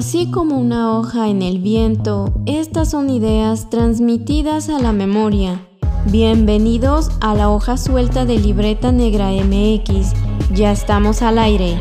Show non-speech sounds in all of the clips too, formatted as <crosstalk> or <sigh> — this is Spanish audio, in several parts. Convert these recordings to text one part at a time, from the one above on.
Así como una hoja en el viento, estas son ideas transmitidas a la memoria. Bienvenidos a la hoja suelta de Libreta Negra MX. Ya estamos al aire.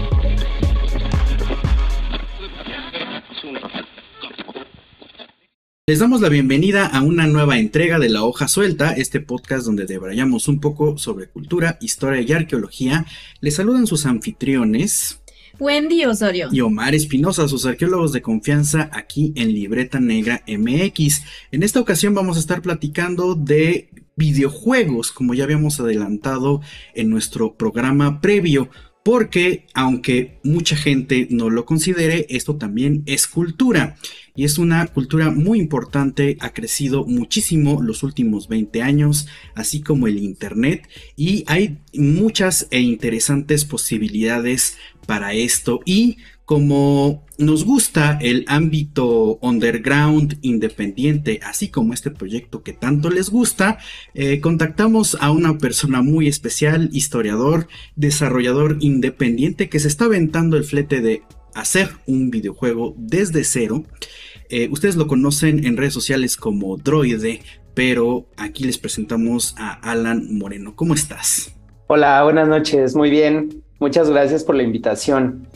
Les damos la bienvenida a una nueva entrega de La Hoja Suelta, este podcast donde debrayamos un poco sobre cultura, historia y arqueología. Les saludan sus anfitriones. Wendy Osorio. Y Omar Espinosa, sus arqueólogos de confianza aquí en Libreta Negra MX. En esta ocasión vamos a estar platicando de videojuegos, como ya habíamos adelantado en nuestro programa previo. Porque aunque mucha gente no lo considere, esto también es cultura. Y es una cultura muy importante, ha crecido muchísimo los últimos 20 años, así como el Internet. Y hay muchas e interesantes posibilidades para esto. Y como nos gusta el ámbito underground independiente, así como este proyecto que tanto les gusta, eh, contactamos a una persona muy especial, historiador, desarrollador independiente que se está aventando el flete de hacer un videojuego desde cero. Eh, ustedes lo conocen en redes sociales como Droide, pero aquí les presentamos a Alan Moreno. ¿Cómo estás? Hola, buenas noches, muy bien. Muchas gracias por la invitación.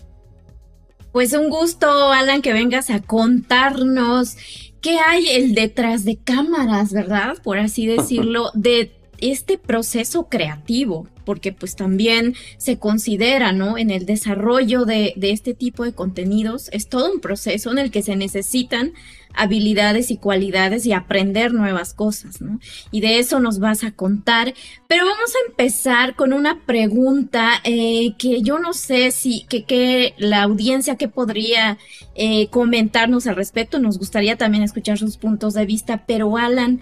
Pues un gusto, Alan, que vengas a contarnos qué hay el detrás de cámaras, ¿verdad? Por así <laughs> decirlo, de este proceso creativo, porque pues también se considera, ¿no? En el desarrollo de, de, este tipo de contenidos, es todo un proceso en el que se necesitan habilidades y cualidades y aprender nuevas cosas, ¿no? Y de eso nos vas a contar, pero vamos a empezar con una pregunta eh, que yo no sé si, que, que la audiencia que podría eh, comentarnos al respecto, nos gustaría también escuchar sus puntos de vista, pero Alan,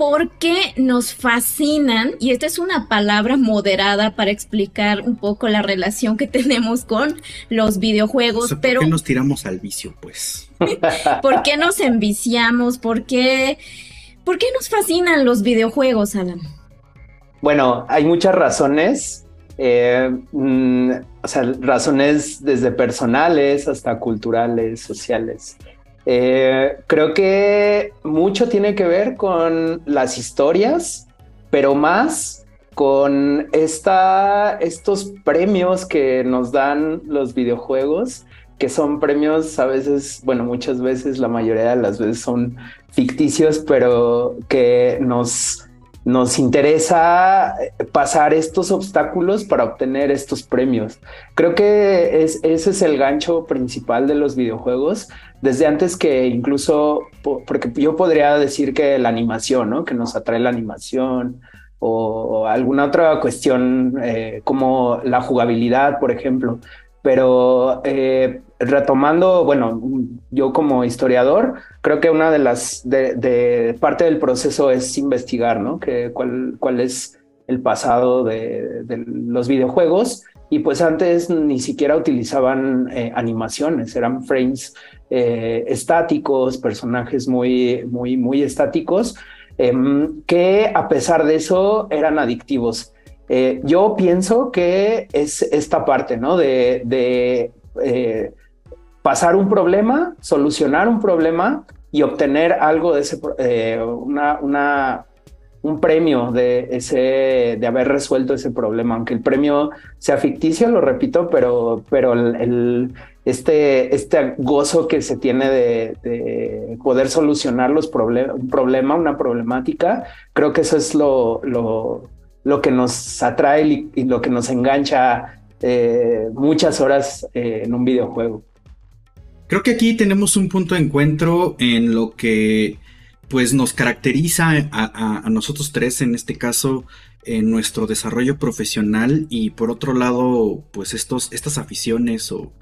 ¿por qué nos fascinan? Y esta es una palabra moderada para explicar un poco la relación que <laughs> tenemos con los videojuegos. ¿por pero qué nos tiramos al vicio, pues? <laughs> ¿Por qué nos enviciamos? ¿Por qué, ¿Por qué nos fascinan los videojuegos, Alan? Bueno, hay muchas razones. Eh, mm, o sea, razones desde personales hasta culturales, sociales. Eh, creo que mucho tiene que ver con las historias, pero más con esta, estos premios que nos dan los videojuegos, que son premios a veces, bueno, muchas veces, la mayoría de las veces son ficticios, pero que nos, nos interesa pasar estos obstáculos para obtener estos premios. Creo que es, ese es el gancho principal de los videojuegos, desde antes que incluso, porque yo podría decir que la animación, ¿no? Que nos atrae la animación o alguna otra cuestión eh, como la jugabilidad, por ejemplo. Pero eh, retomando, bueno, yo como historiador, creo que una de las, de, parte del proceso es investigar, ¿no? Que, cuál, cuál es el pasado de, los videojuegos y pues antes ni siquiera utilizaban eh, animaciones, eran frames eh, estáticos, personajes muy, muy, muy estáticos, em, que a pesar de eso eran adictivos. Eh, yo pienso que es esta parte, ¿no? De, de pasar un problema, solucionar un problema y obtener algo de ese, una, una, un premio de ese de haber resuelto ese problema aunque el premio sea ficticio lo repito pero pero el, este este gozo que se tiene de, poder solucionar los problemas un problema una problemática creo que eso es lo, lo que nos atrae y, lo que nos engancha eh, muchas horas eh, en un videojuego. Creo que aquí tenemos un punto de encuentro en lo que pues nos caracteriza a, nosotros tres en este caso en nuestro desarrollo profesional y por otro lado pues estos, estas aficiones o,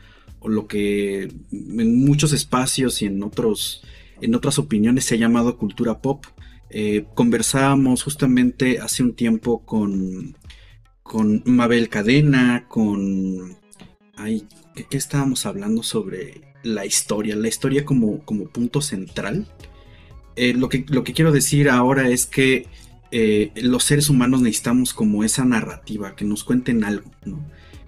lo que en muchos espacios y en otros en otras opiniones se ha llamado cultura pop eh, conversábamos justamente hace un tiempo con con Mabel Cadena con ay, ¿qué, estábamos hablando sobre la historia la historia como, como punto central eh, lo, que, lo que quiero decir ahora es que eh, los seres humanos necesitamos como esa narrativa, que nos cuenten algo.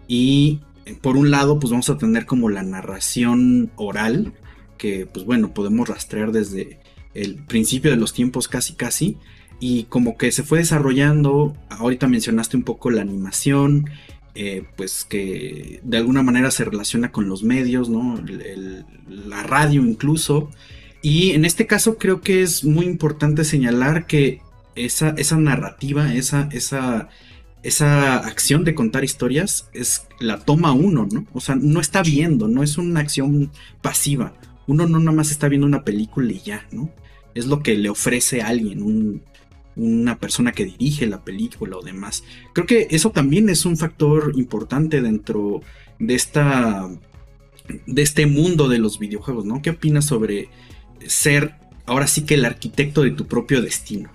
Y por un lado, pues vamos a tener como la narración oral, que pues bueno, podemos rastrear desde el principio de los tiempos casi casi y como que se fue desarrollando, ahorita mencionaste un poco la animación, eh, pues que de alguna manera se relaciona con los medios, ¿no? la radio incluso. Y en este caso creo que es muy importante señalar que esa, esa narrativa, esa, esa, esa acción de contar historias es la toma uno, ¿no? O sea, no está viendo, no es una acción pasiva. Uno no nada más está viendo una película y ya, ¿no? Es lo que le ofrece a alguien, un, una persona que dirige la película o demás. Creo que eso también es un factor importante dentro de esta de este mundo de los videojuegos, ¿no? ¿Qué opinas sobre ser ahora sí que el arquitecto de tu propio destino?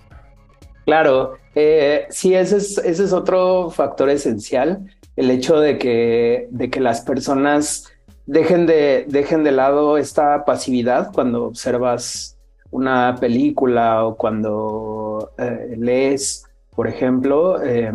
Claro, eh, sí, ese es, ese es otro factor esencial, el hecho de que, de que las personas dejen de, dejen de lado esta pasividad cuando observas una película o cuando eh, lees, por ejemplo, eh,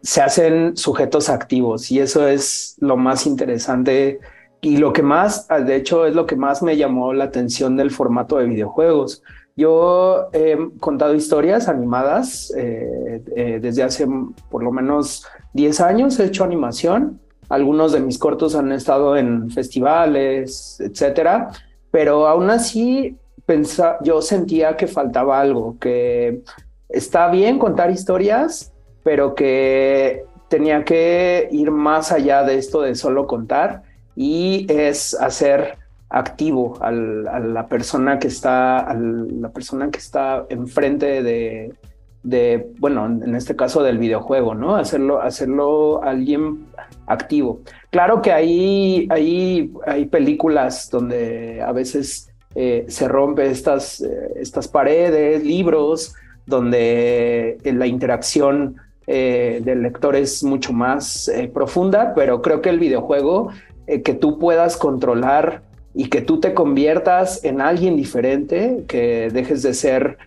se hacen sujetos activos y eso es lo más interesante y lo que más, de hecho, es lo que más me llamó la atención del formato de videojuegos. Yo he contado historias animadas eh, desde hace por lo menos 10 años, he hecho animación. Algunos de mis cortos han estado en festivales, etcétera, pero aún así yo sentía que faltaba algo, que está bien contar historias, pero que tenía que ir más allá de esto de solo contar y es hacer activo a la persona que está, a la persona que está enfrente de, de, bueno, en este caso del videojuego, ¿no? Hacerlo, hacerlo alguien activo. Claro que hay, hay, hay películas donde a veces eh, se rompe estas, eh, estas paredes, libros, donde eh, la interacción del lector es mucho más profunda, pero creo que el videojuego, que tú puedas controlar y que tú te conviertas en alguien diferente, que dejes de ser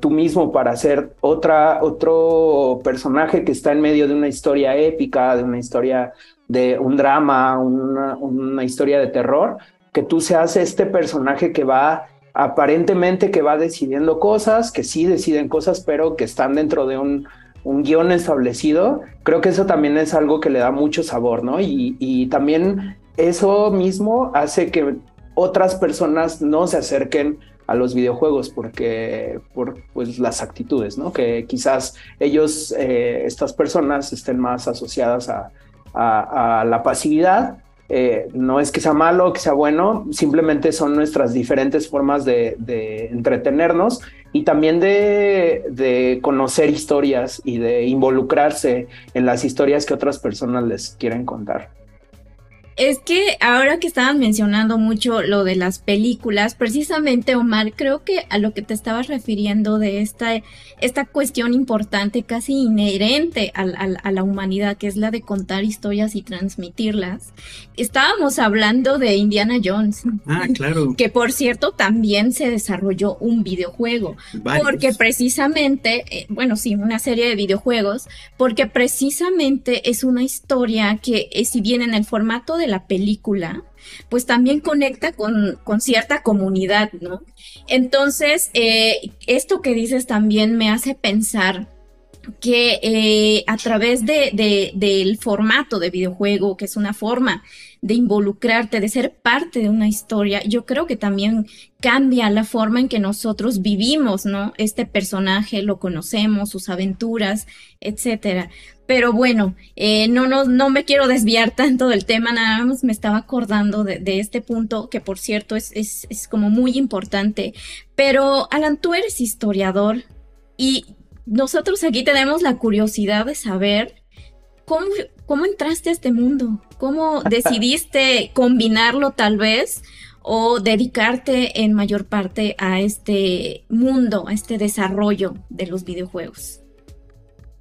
tú mismo para ser otra, otro personaje que está en medio de una historia épica, de una historia de un drama, una historia de terror, que tú seas este personaje que va aparentemente que va decidiendo cosas, que sí deciden cosas, pero que están dentro de un, guion establecido, creo que eso también es algo que le da mucho sabor, ¿no? Y, también eso mismo hace que otras personas no se acerquen a los videojuegos porque por pues las actitudes, ¿no? Que quizás ellos, eh, estas personas estén más asociadas a, a la pasividad eh, no es que sea malo que sea bueno, simplemente son nuestras diferentes formas de, entretenernos y también de, conocer historias y de involucrarse en las historias que otras personas les quieren contar. Es que ahora que estaban mencionando mucho lo de las películas, precisamente Omar, creo que a lo que te estabas refiriendo de esta, esta cuestión importante, casi inherente a, a, la humanidad, que es la de contar historias y transmitirlas, estábamos hablando de Indiana Jones. Ah, claro. <laughs> Que por cierto también se desarrolló un videojuego. Porque precisamente, eh, bueno, sí, una serie de videojuegos, porque precisamente es una historia que, eh, si bien en el formato de la película, pues también conecta con, con cierta comunidad, ¿no? Entonces, eh, esto que dices también me hace pensar que eh, a través de, del formato de videojuego, que es una forma de involucrarte, de ser parte de una historia, yo creo que también cambia la forma en que nosotros vivimos, ¿no? Este personaje lo conocemos, sus aventuras, etcétera. Pero bueno, eh, no, no, no me quiero desviar tanto del tema, nada más me estaba acordando de, este punto, que por cierto es, es, es como muy importante. Pero Alan, tú eres historiador y nosotros aquí tenemos la curiosidad de saber cómo, cómo entraste a este mundo, cómo <laughs> decidiste combinarlo tal vez o dedicarte en mayor parte a este mundo, a este desarrollo de los videojuegos.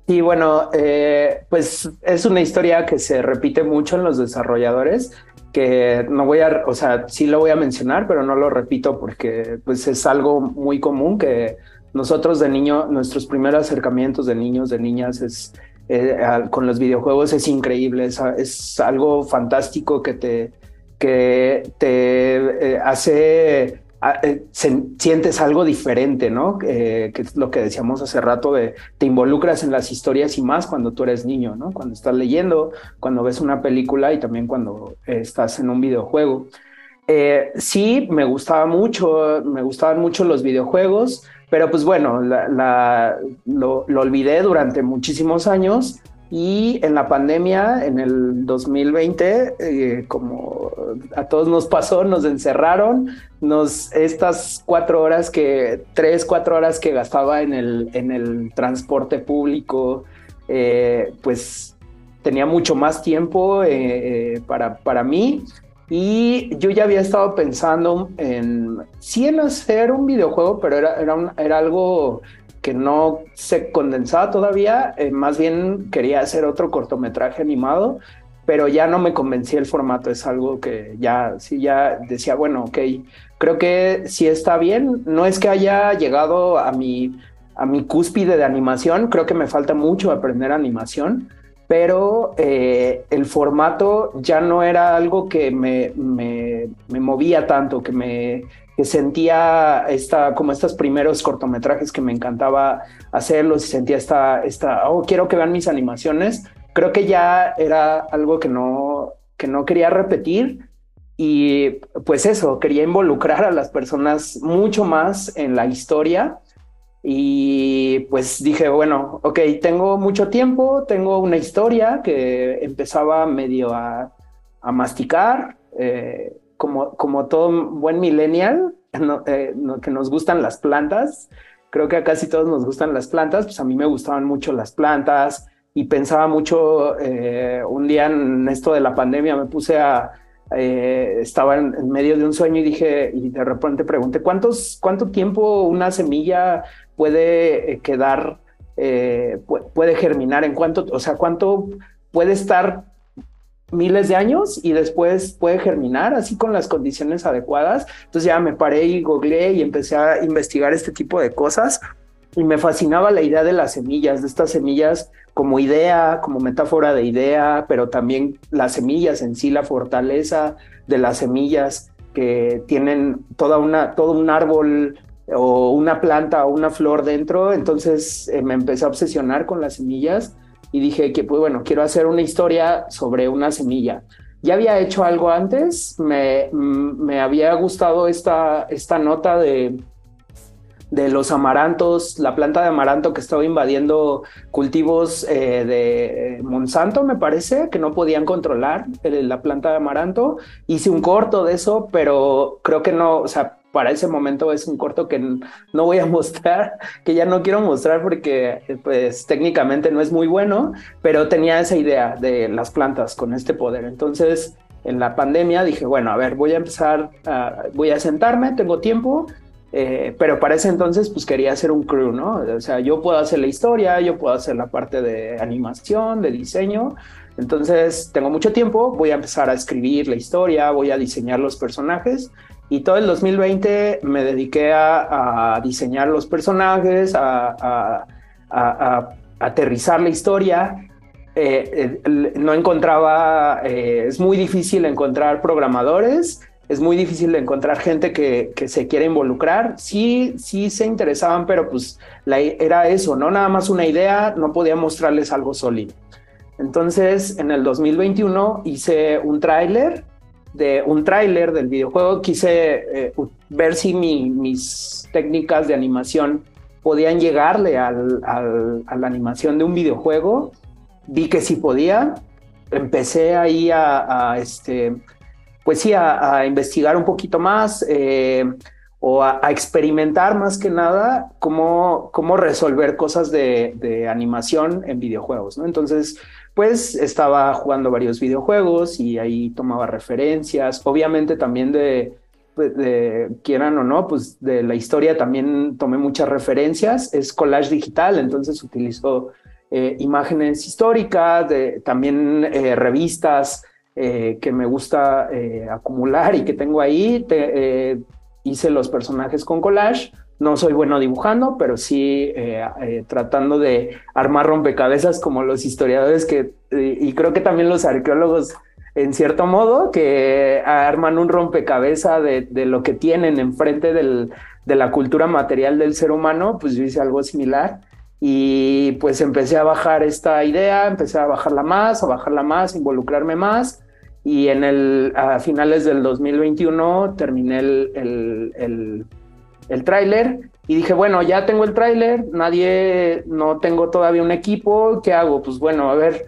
Y bueno, eh, pues es una historia que se repite mucho en los desarrolladores, que no voy a, o sea, sí lo voy a mencionar, pero no lo repito porque pues es algo muy común que nosotros de niño, nuestros primeros acercamientos de niños, de niñas, es eh, con los videojuegos es increíble, es, algo fantástico que te, que te hace eh, sientes algo diferente, ¿no? Eh, que es lo que decíamos hace rato de te involucras en las historias y más cuando tú eres niño, ¿no? Cuando estás leyendo, cuando ves una película y también cuando estás en un videojuego. Eh, sí, me gustaba mucho, me gustaban mucho los videojuegos, pero pues bueno, lo olvidé durante muchísimos años y en la pandemia, en el 2020, eh, como a todos nos pasó, nos encerraron, nos, estas cuatro horas que, tres, cuatro horas que gastaba en el, en el transporte público, eh, pues tenía mucho más tiempo eh, para, para mí. Y yo ya había estado pensando en, sí en hacer un videojuego, pero era, era, era algo que no se condensaba todavía, eh, más bien quería hacer otro cortometraje animado, pero ya no me convencía el formato, es algo que ya, sí, ya decía, bueno, ok, creo que sí está bien, no es que haya llegado a mi, a mi cúspide de animación, creo que me falta mucho aprender animación, pero eh, el formato ya no era algo que me, me, me movía tanto, que me que sentía esta, como estos primeros cortometrajes que me encantaba hacerlos y sentía esta, esta, oh, quiero que vean mis animaciones. Creo que ya era algo que no, que no quería repetir y pues eso, quería involucrar a las personas mucho más en la historia y pues dije, bueno, ok, tengo mucho tiempo, tengo una historia que empezaba medio a, masticar. Eh, como, como todo buen millennial, eh, que nos gustan las plantas, creo que a casi todos nos gustan las plantas, pues a mí me gustaban mucho las plantas y pensaba mucho, eh, un día en esto de la pandemia me puse a, eh, estaba en, medio de un sueño y dije, y de repente pregunté, ¿cuántos, ¿cuánto tiempo una semilla puede quedar, puede germinar? ¿En cuánto, o sea, cuánto puede estar miles de años y después puede germinar así con las condiciones adecuadas. Entonces ya me paré y googleé y empecé a investigar este tipo de cosas y me fascinaba la idea de las semillas, de estas semillas como idea, como metáfora de idea, pero también las semillas en sí, la fortaleza de las semillas que tienen toda una, todo un árbol o una planta o una flor dentro. Entonces eh, me empecé a obsesionar con las semillas y dije que, pues bueno, quiero hacer una historia sobre una semilla. Ya había hecho algo antes, me, me había gustado esta, esta nota de, de los amarantos, la planta de amaranto que estaba invadiendo cultivos eh, de Monsanto, me parece, que no podían controlar eh, la planta de amaranto. Hice un corto de eso, pero creo que no, o sea, para ese momento es un corto que no voy a <laughs> mostrar, que ya no quiero mostrar porque pues técnicamente no es muy bueno, pero tenía esa idea de las plantas con este poder. Entonces, en la pandemia dije, bueno, a ver, voy a empezar, voy a sentarme, tengo tiempo, eh, pero para ese entonces pues quería hacer un crew, ¿no? O sea, yo puedo hacer la historia, yo puedo hacer la parte de animación, de diseño. Entonces, tengo mucho tiempo, voy a empezar a escribir la historia, voy a diseñar los personajes y todo el 2020 me dediqué a, diseñar los personajes, a, aterrizar la historia. Eh, eh, no encontraba, eh, es muy difícil encontrar programadores, es muy difícil encontrar gente que, se quiera involucrar. Sí, sí se interesaban, pero pues la, era eso, no nada más una idea, no podía mostrarles algo sólido. Entonces, en el 2021 hice un tráiler de un tráiler del videojuego, quise eh, ver si mis técnicas de animación podían llegarle a la animación de un videojuego. Vi que sí podía. Empecé ahí a, este, pues sí, a, investigar un poquito más eh, o a, experimentar más que nada cómo, cómo resolver cosas de, de animación en videojuegos. ¿no? Entonces, pues estaba jugando varios videojuegos y ahí tomaba referencias, obviamente también pues, de, quieran o no, pues de la historia también tomé muchas referencias, es collage digital, entonces utilizo eh, imágenes históricas, también eh, revistas eh, que me gusta acumular y que tengo ahí, hice los personajes con collage no soy bueno dibujando, pero sí eh, eh, tratando de armar rompecabezas como los historiadores que, y creo que también los arqueólogos en cierto modo, que arman un rompecabezas de, de lo que tienen enfrente del, de la cultura material del ser humano, pues yo hice algo similar. Y pues empecé a bajar esta idea, empecé a bajarla más, a bajarla más, involucrarme más. Y en el, a finales del 2021 terminé el, el, el, el tráiler y dije, bueno, ya tengo el tráiler, nadie, no tengo todavía un equipo, ¿qué hago? Pues bueno, a ver,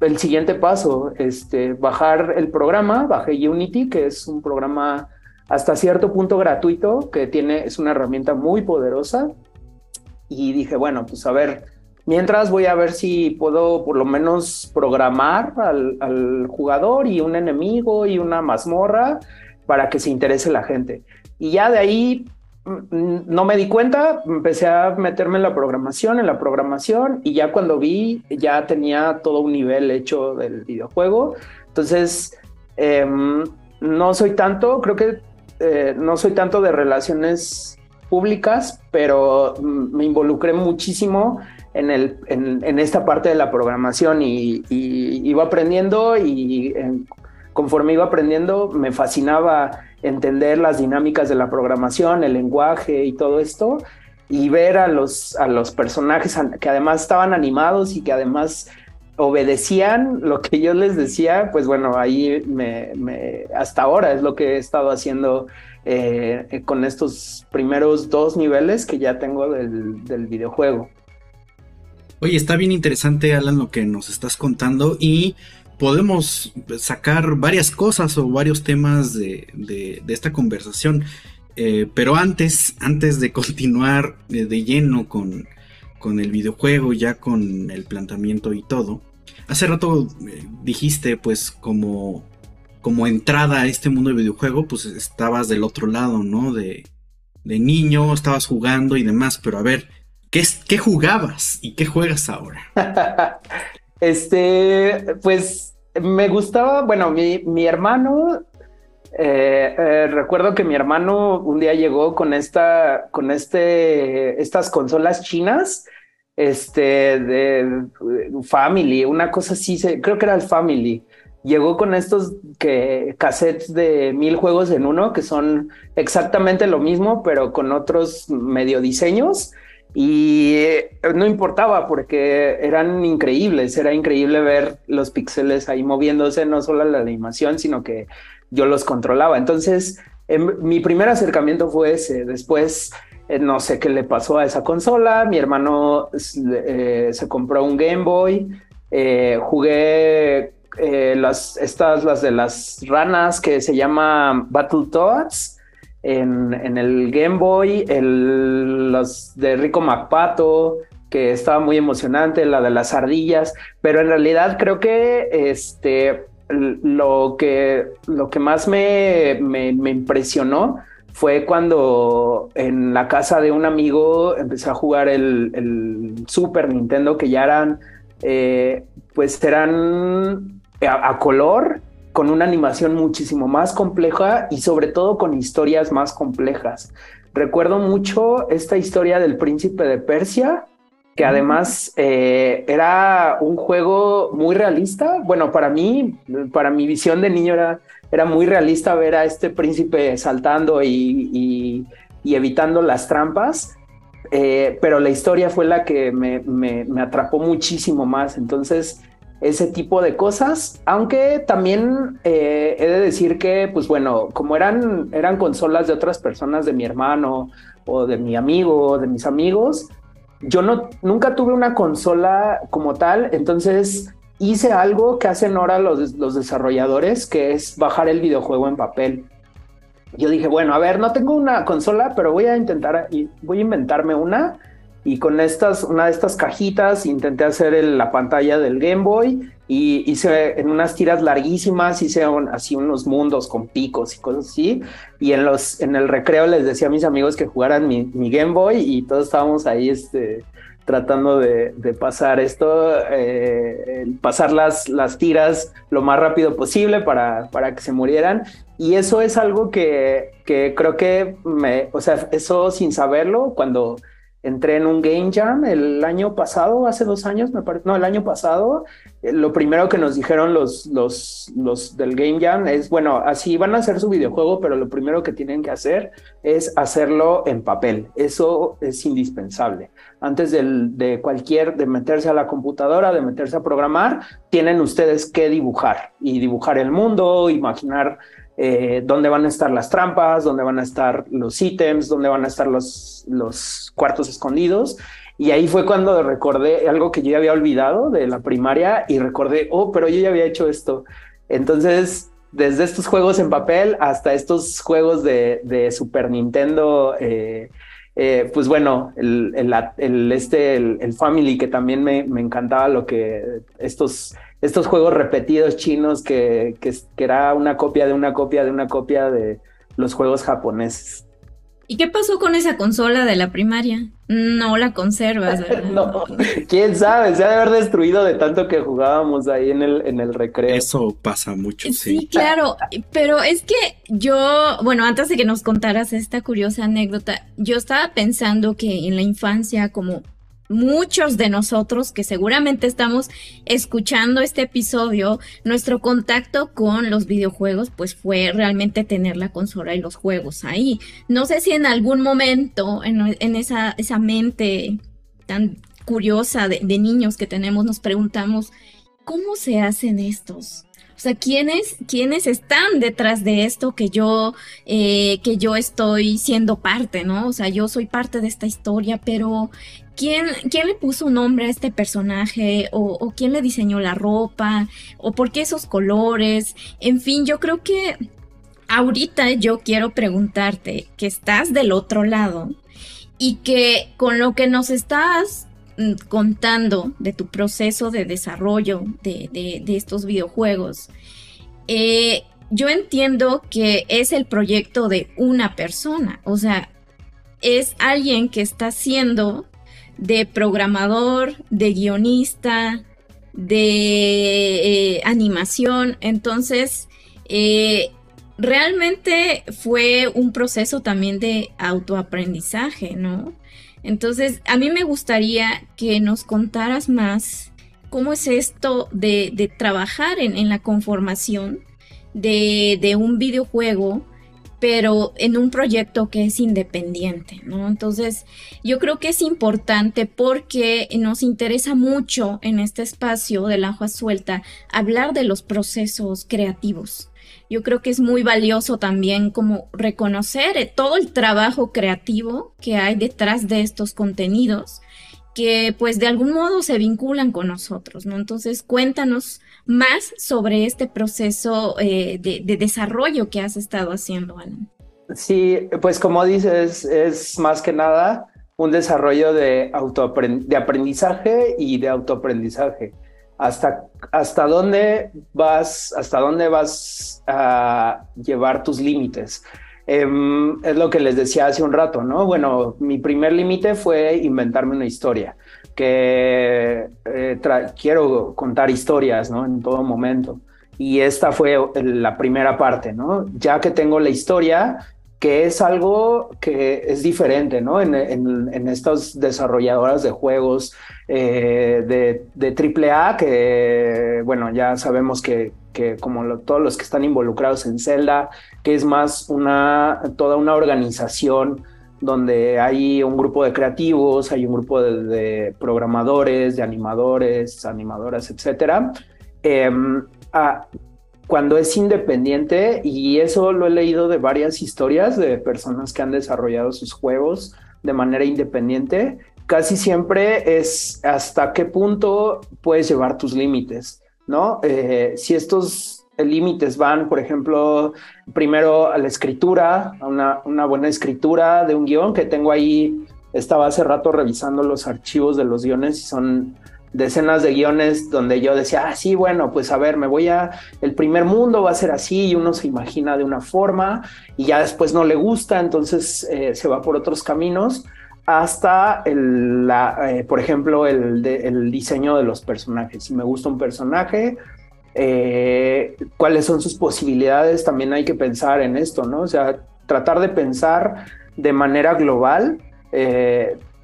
el siguiente paso, este, bajar el programa, bajé Unity, que es un programa hasta cierto punto gratuito, que tiene, es una herramienta muy poderosa. Y dije, bueno, pues a ver, mientras voy a ver si puedo por lo menos programar al, al jugador y un enemigo y una mazmorra para que se interese la gente. Y ya de ahí no me di cuenta, empecé a meterme en la programación, en la programación, y ya cuando vi, ya tenía todo un nivel hecho del videojuego. Entonces, eh, no soy tanto, creo que eh, no soy tanto de relaciones públicas, pero mm, me involucré muchísimo en, el, en, esta parte de la programación y, iba aprendiendo y conforme iba aprendiendo me fascinaba entender las dinámicas de la programación, el lenguaje y todo esto y ver a los, a los personajes que además estaban animados y que además obedecían lo que yo les decía, pues bueno, ahí me, hasta ahora es lo que he estado haciendo eh, con estos primeros dos niveles que ya tengo del, videojuego. Oye, está bien interesante, Alan, lo que nos estás contando y podemos sacar varias cosas o varios temas de, esta conversación. Eh, pero antes, antes de continuar de, de lleno con, con el videojuego, ya con el planteamiento y todo, Hace rato eh, dijiste, pues, como, como entrada a este mundo de videojuego, pues estabas del otro lado, ¿no? De, de niño, estabas jugando y demás, pero a ver, ¿qué, ¿qué jugabas y qué juegas ahora? <laughs> este, pues me gustaba, bueno, mi, mi hermano eh, eh, recuerdo que mi hermano un día llegó con esta, con este, estas consolas chinas este, de Family, una cosa así, creo que era el Family. Llegó con estos que, cassettes de mil juegos en uno, que son exactamente lo mismo, pero con otros medio diseños. Y eh, no importaba porque eran increíbles, era increíble ver los píxeles ahí moviéndose, no solo la animación, sino que yo los controlaba. Entonces, em, mi primer acercamiento fue ese. Después eh, no sé qué le pasó a esa consola. Mi hermano eh, se compró un Game Boy. Jugué las, estas, las de las ranas que se llama Battletoads en, el Game Boy. El, los de Rico MacPato, que estaba muy emocionante, la de las ardillas. Pero en realidad creo que este, lo, que, lo que más me, me, impresionó fue cuando en la casa de un amigo empecé a jugar el, Super Nintendo, que ya eran, eh, pues eran a, color, con una animación muchísimo más compleja y sobre todo con historias más complejas. Recuerdo mucho esta historia del príncipe de Persia, que además eh, era un juego muy realista. Bueno, para mí, para mi visión de niño era era muy realista ver a este príncipe saltando y, evitando las trampas, eh, pero la historia fue la que me, atrapó muchísimo más. Entonces, ese tipo de cosas, aunque también eh, he de decir que, pues bueno, como eran, eran consolas de otras personas, de mi hermano o de mi amigo o de mis amigos, yo no, nunca tuve una consola como tal, entonces hice algo que hacen ahora los, los desarrolladores, que es bajar el videojuego en papel. Yo dije, bueno, a ver, no tengo una consola, pero voy a intentar, voy a inventarme una. Y con estas, una de estas cajitas, intenté hacer la pantalla del Game Boy y hice en unas tiras larguísimas, hice así unos mundos con picos y cosas así. Y en, los, en el recreo les decía a mis amigos que jugaran mi, mi Game Boy y todos estábamos ahí, este, tratando de, pasar esto, eh, pasar las, las tiras lo más rápido posible para, para que se murieran. Y eso es algo que, que creo que me, o sea, eso sin saberlo, cuando entré en un Game Jam el año pasado, hace dos años, me parece, no, el año pasado. Eh, lo primero que nos dijeron los, los, los del Game Jam es, bueno, así van a hacer su videojuego, pero lo primero que tienen que hacer es hacerlo en papel. Eso es indispensable. Antes de cualquier, de meterse a la computadora, de meterse a programar, tienen ustedes que dibujar y dibujar el mundo, imaginar eh, dónde van a estar las trampas, dónde van a estar los ítems, dónde van a estar los, los cuartos escondidos. Y ahí fue cuando recordé algo que yo ya había olvidado de la primaria y recordé, oh, pero yo ya había hecho esto. Entonces, desde estos juegos en papel hasta estos juegos de, Super Nintendo, eh, eh, pues bueno, el, el, este, el, Family, que también me, me encantaba lo que estos estos juegos repetidos chinos que, que, era una copia de una copia de una copia de los juegos japoneses. ¿Y qué pasó con esa consola de la primaria? No la conservas, <laughs> ¿verdad? no, quién sabe, se ha de haber destruido de tanto que jugábamos ahí en el, en el recreo. Eso pasa mucho, sí. Sí, claro, pero es que yo, bueno, antes de que nos contaras esta curiosa anécdota, yo estaba pensando que en la infancia, como muchos de nosotros que seguramente estamos escuchando este episodio, nuestro contacto con los videojuegos pues fue realmente tener la consola y los juegos ahí. No sé si en algún momento en, esa, esa, mente tan curiosa de, niños que tenemos nos preguntamos, ¿cómo se hacen estos? O sea, ¿quiénes, ¿quiénes están detrás de esto que yo, eh, que yo estoy siendo parte, ¿no? O sea, yo soy parte de esta historia, pero ¿quién, quién le puso nombre a este personaje? O, quién le diseñó la ropa? ¿O por qué esos colores? En fin, yo creo que ahorita yo quiero preguntarte que estás del otro lado y que con lo que nos estás contando de tu proceso de desarrollo de, estos videojuegos, eh, yo entiendo que es el proyecto de una persona, o sea, es alguien que está haciendo de programador, de guionista, de eh, animación, entonces eh, realmente fue un proceso también de autoaprendizaje, ¿no? Entonces, a mí me gustaría que nos contaras más cómo es esto de, trabajar en, la conformación de, un videojuego, pero en un proyecto que es independiente, ¿no? Entonces, yo creo que es importante porque nos interesa mucho en este espacio de la hoja suelta hablar de los procesos creativos yo creo que es muy valioso también como reconocer eh, todo el trabajo creativo que hay detrás de estos contenidos que pues de algún modo se vinculan con nosotros, ¿no? Entonces cuéntanos más sobre este proceso eh, de, desarrollo que has estado haciendo, Alan. Sí, pues como dices, es más que nada un desarrollo de, de aprendizaje y de autoaprendizaje hasta, hasta dónde vas, hasta dónde vas a llevar tus límites. Em, es lo que les decía hace un rato, ¿no? Bueno, mi primer límite fue inventarme una historia, que eh, quiero contar historias, ¿no? En todo momento. Y esta fue la primera parte, ¿no? Ya que tengo la historia, que es algo que es diferente, ¿no? En, estas desarrolladoras de juegos eh, de, de AAA, que, bueno, ya sabemos que, como todos los que están involucrados en Zelda, que es más una, toda una organización donde hay un grupo de creativos, hay un grupo de, programadores, de animadores, animadoras, etcétera. Em, cuando es independiente, y eso lo he leído de varias historias de personas que han desarrollado sus juegos de manera independiente, casi siempre es hasta qué punto puedes llevar tus límites, ¿no? Eh, si estos límites van, por ejemplo, primero a la escritura, a una, una buena escritura de un guion que tengo ahí, estaba hace rato revisando los archivos de los guiones y son decenas de guiones donde yo decía, ah, sí, bueno, pues a ver, me voy a, el primer mundo va a ser así y uno se imagina de una forma y ya después no le gusta, entonces eh, se va por otros caminos hasta el, la, eh, por ejemplo, el, el, diseño de los personajes. Si me gusta un personaje, eh, cuáles son sus posibilidades, también hay que pensar en esto, ¿no? O sea, tratar de pensar de manera global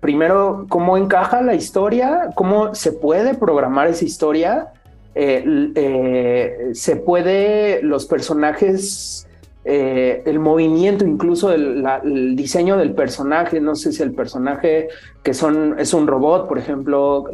primero, cómo encaja la historia, cómo se puede programar esa historia, eh, eh, se puede, los personajes, eh, el movimiento, incluso el, diseño del personaje, no sé si el personaje que son, es un robot, por ejemplo,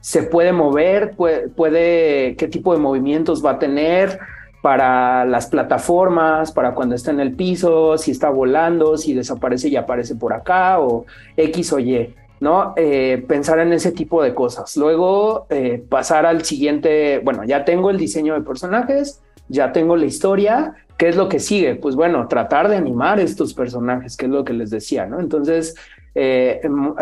se puede mover, puede, qué tipo de movimientos va a tener, para las plataformas, para cuando está en el piso, si está volando, si desaparece y aparece por acá o X o Y, ¿no? Eh, pensar en ese tipo de cosas. Luego eh, pasar al siguiente, bueno, ya tengo el diseño de personajes, ya tengo la historia, ¿qué es lo que sigue? Pues bueno, tratar de animar estos personajes, que es lo que les decía, ¿no? Entonces, eh, em,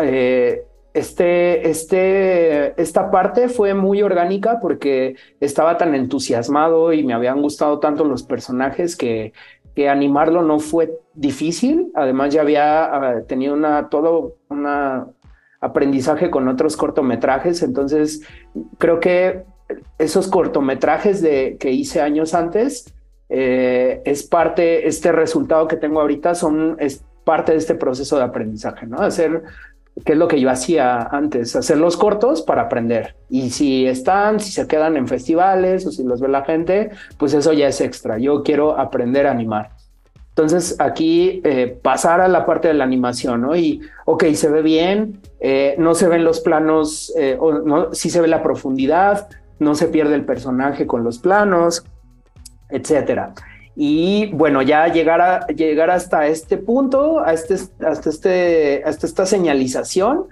este, este, esta parte fue muy orgánica porque estaba tan entusiasmado y me habían gustado tanto los personajes que, que animarlo no fue difícil. Además, ya había ah, tenido una, todo un aprendizaje con otros cortometrajes. Entonces, creo que esos cortometrajes de, que hice años antes eh, es parte, este resultado que tengo ahorita son, es parte de este proceso de aprendizaje, ¿no? Hacer que es lo que yo hacía antes, hacerlos cortos para aprender. Y si están, si se quedan en festivales o si los ve la gente, pues eso ya es extra. Yo quiero aprender a animar. Entonces aquí eh, pasar a la parte de la animación, ¿no? Y, ok, se ve bien, eh, no se ven los planos, eh, o no, sí se ve la profundidad, no se pierde el personaje con los planos, etcétera. Y bueno, ya llegar, a, llegar hasta este punto, a este, hasta, este, hasta esta señalización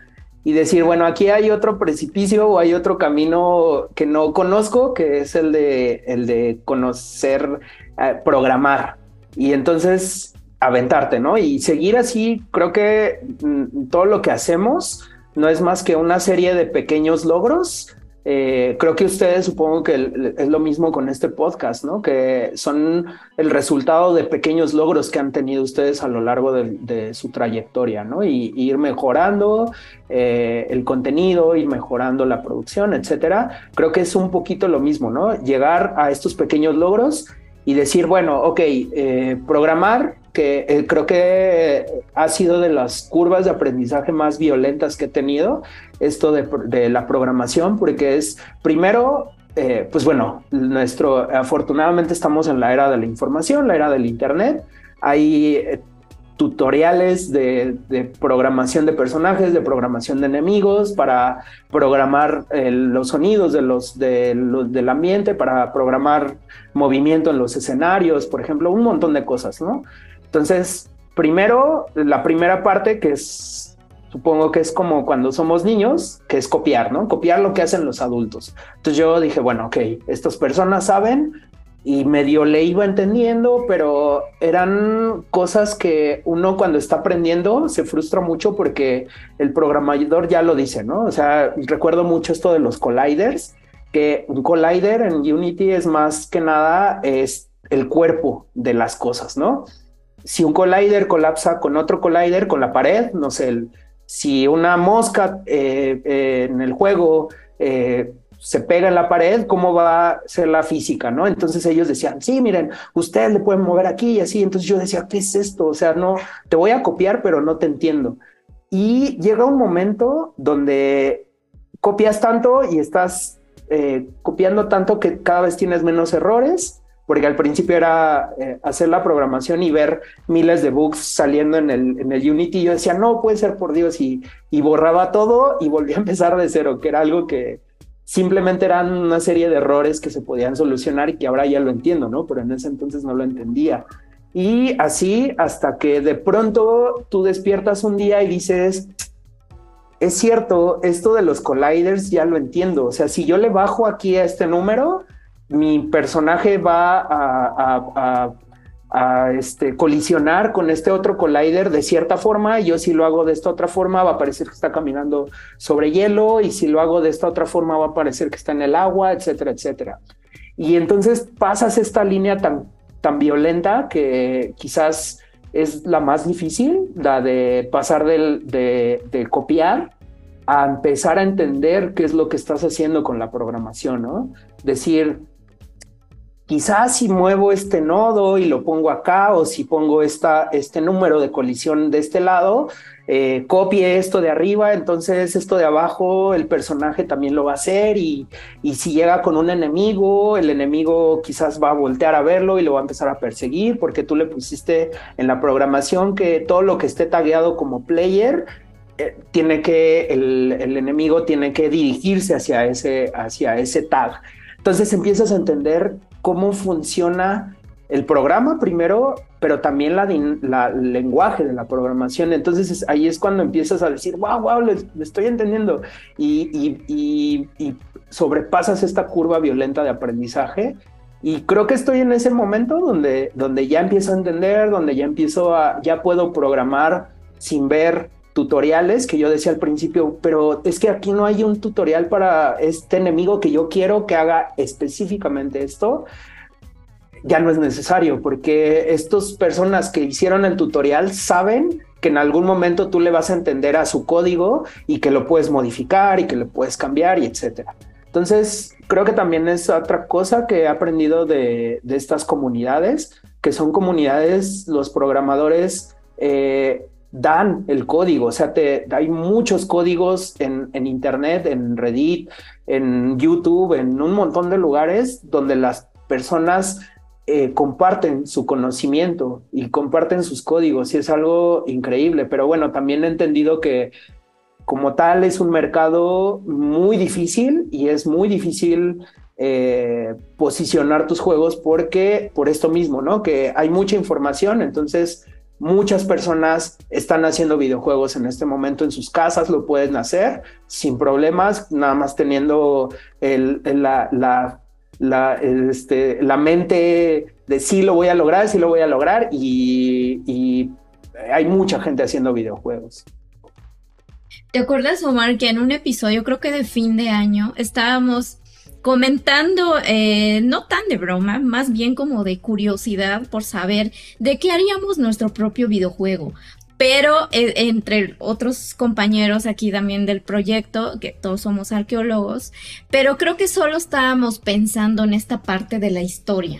y decir, bueno, aquí hay otro precipicio o hay otro camino que no conozco, que es el de, el de conocer, eh, programar. Y entonces aventarte, ¿no? Y seguir así, creo que mm, todo lo que hacemos no es más que una serie de pequeños logros eh, creo que ustedes supongo que es lo mismo con este podcast, ¿no? Que son el resultado de pequeños logros que han tenido ustedes a lo largo de, su trayectoria, ¿no? Y, ir mejorando eh, el contenido, ir mejorando la producción, etcétera. Creo que es un poquito lo mismo, ¿no? Llegar a estos pequeños logros y decir, bueno, ok, eh, programar que eh, creo que ha sido de las curvas de aprendizaje más violentas que he tenido, esto de, la programación, porque es primero, eh, pues bueno, nuestro, afortunadamente estamos en la era de la información, la era del Internet, hay tutoriales de, programación de personajes, de programación de enemigos, para programar los sonidos de los, de del ambiente, para programar movimiento en los escenarios, por ejemplo, un montón de cosas, ¿no? Entonces, primero, la primera parte que es, supongo que es como cuando somos niños, que es copiar, ¿no? Copiar lo que hacen los adultos. Entonces yo dije, bueno, ok, estas personas saben y medio le iba entendiendo, pero eran cosas que uno cuando está aprendiendo se frustra mucho porque el programador ya lo dice, ¿no? O sea, recuerdo mucho esto de los colliders, que un collider en Unity es más que nada es el cuerpo de las cosas, ¿no? si un collider colapsa con otro collider, con la pared, no sé, si una mosca eh, eh, en el juego eh, se pega en la pared, ¿cómo va a ser la física? ¿no? Entonces ellos decían, sí, miren, ustedes le pueden mover aquí y así. Entonces yo decía, ¿qué es esto? O sea, no, te voy a copiar, pero no te entiendo. Y llega un momento donde copias tanto y estás copiando tanto que cada vez tienes menos errores porque al principio era eh, hacer la programación y ver miles de bugs saliendo en el, en el Unity. Y yo decía, no puede ser por Dios, y, y borraba todo y volví a empezar de cero, que era algo que simplemente eran una serie de errores que se podían solucionar y que ahora ya lo entiendo, ¿no? Pero en ese entonces no lo entendía. Y así hasta que de pronto tú despiertas un día y dices, es cierto, esto de los colliders ya lo entiendo. O sea, si yo le bajo aquí a este número, mi personaje va a, este, colisionar con este otro collider de cierta forma, yo si lo hago de esta otra forma va a parecer que está caminando sobre hielo, y si lo hago de esta otra forma va a parecer que está en el agua, etcétera, etcétera. Y entonces pasas esta línea tan, tan violenta que quizás es la más difícil, la de pasar de, de copiar a empezar a entender qué es lo que estás haciendo con la programación, ¿no? Decir, quizás si muevo este nodo y lo pongo acá o si pongo esta, este número de colisión de este lado, eh, copie esto de arriba, entonces esto de abajo el personaje también lo va a hacer y, y, si llega con un enemigo, el enemigo quizás va a voltear a verlo y lo va a empezar a perseguir porque tú le pusiste en la programación que todo lo que esté tagueado como player eh, tiene que, el, el, enemigo tiene que dirigirse hacia ese, hacia ese tag. Entonces empiezas a entender cómo funciona el programa primero, pero también la, la el lenguaje de la programación. Entonces ahí es cuando empiezas a decir, wow, wow, le, estoy entendiendo. Y, y, y, sobrepasas esta curva violenta de aprendizaje. Y creo que estoy en ese momento donde, donde ya empiezo a entender, donde ya empiezo a, ya puedo programar sin ver tutoriales que yo decía al principio, pero es que aquí no hay un tutorial para este enemigo que yo quiero que haga específicamente esto. Ya no es necesario porque estas personas que hicieron el tutorial saben que en algún momento tú le vas a entender a su código y que lo puedes modificar y que lo puedes cambiar y etcétera. Entonces, creo que también es otra cosa que he aprendido de, de estas comunidades, que son comunidades, los programadores eh, dan el código, o sea, te, hay muchos códigos en, Internet, en Reddit, en YouTube, en un montón de lugares donde las personas eh, comparten su conocimiento y comparten sus códigos y es algo increíble, pero bueno, también he entendido que como tal es un mercado muy difícil y es muy difícil eh, posicionar tus juegos porque por esto mismo, ¿no? Que hay mucha información, entonces Muchas personas están haciendo videojuegos en este momento en sus casas, lo pueden hacer sin problemas, nada más teniendo este, la mente de sí lo voy a lograr, sí lo voy a lograr y hay mucha gente haciendo videojuegos. ¿Te acuerdas, Omar, que en un episodio, creo que de fin de año, estábamos comentando, eh, no tan de broma, más bien como de curiosidad por saber de qué haríamos nuestro propio videojuego. Pero eh, entre otros compañeros aquí también del proyecto, que todos somos arqueólogos, pero creo que solo estábamos pensando en esta parte de la historia.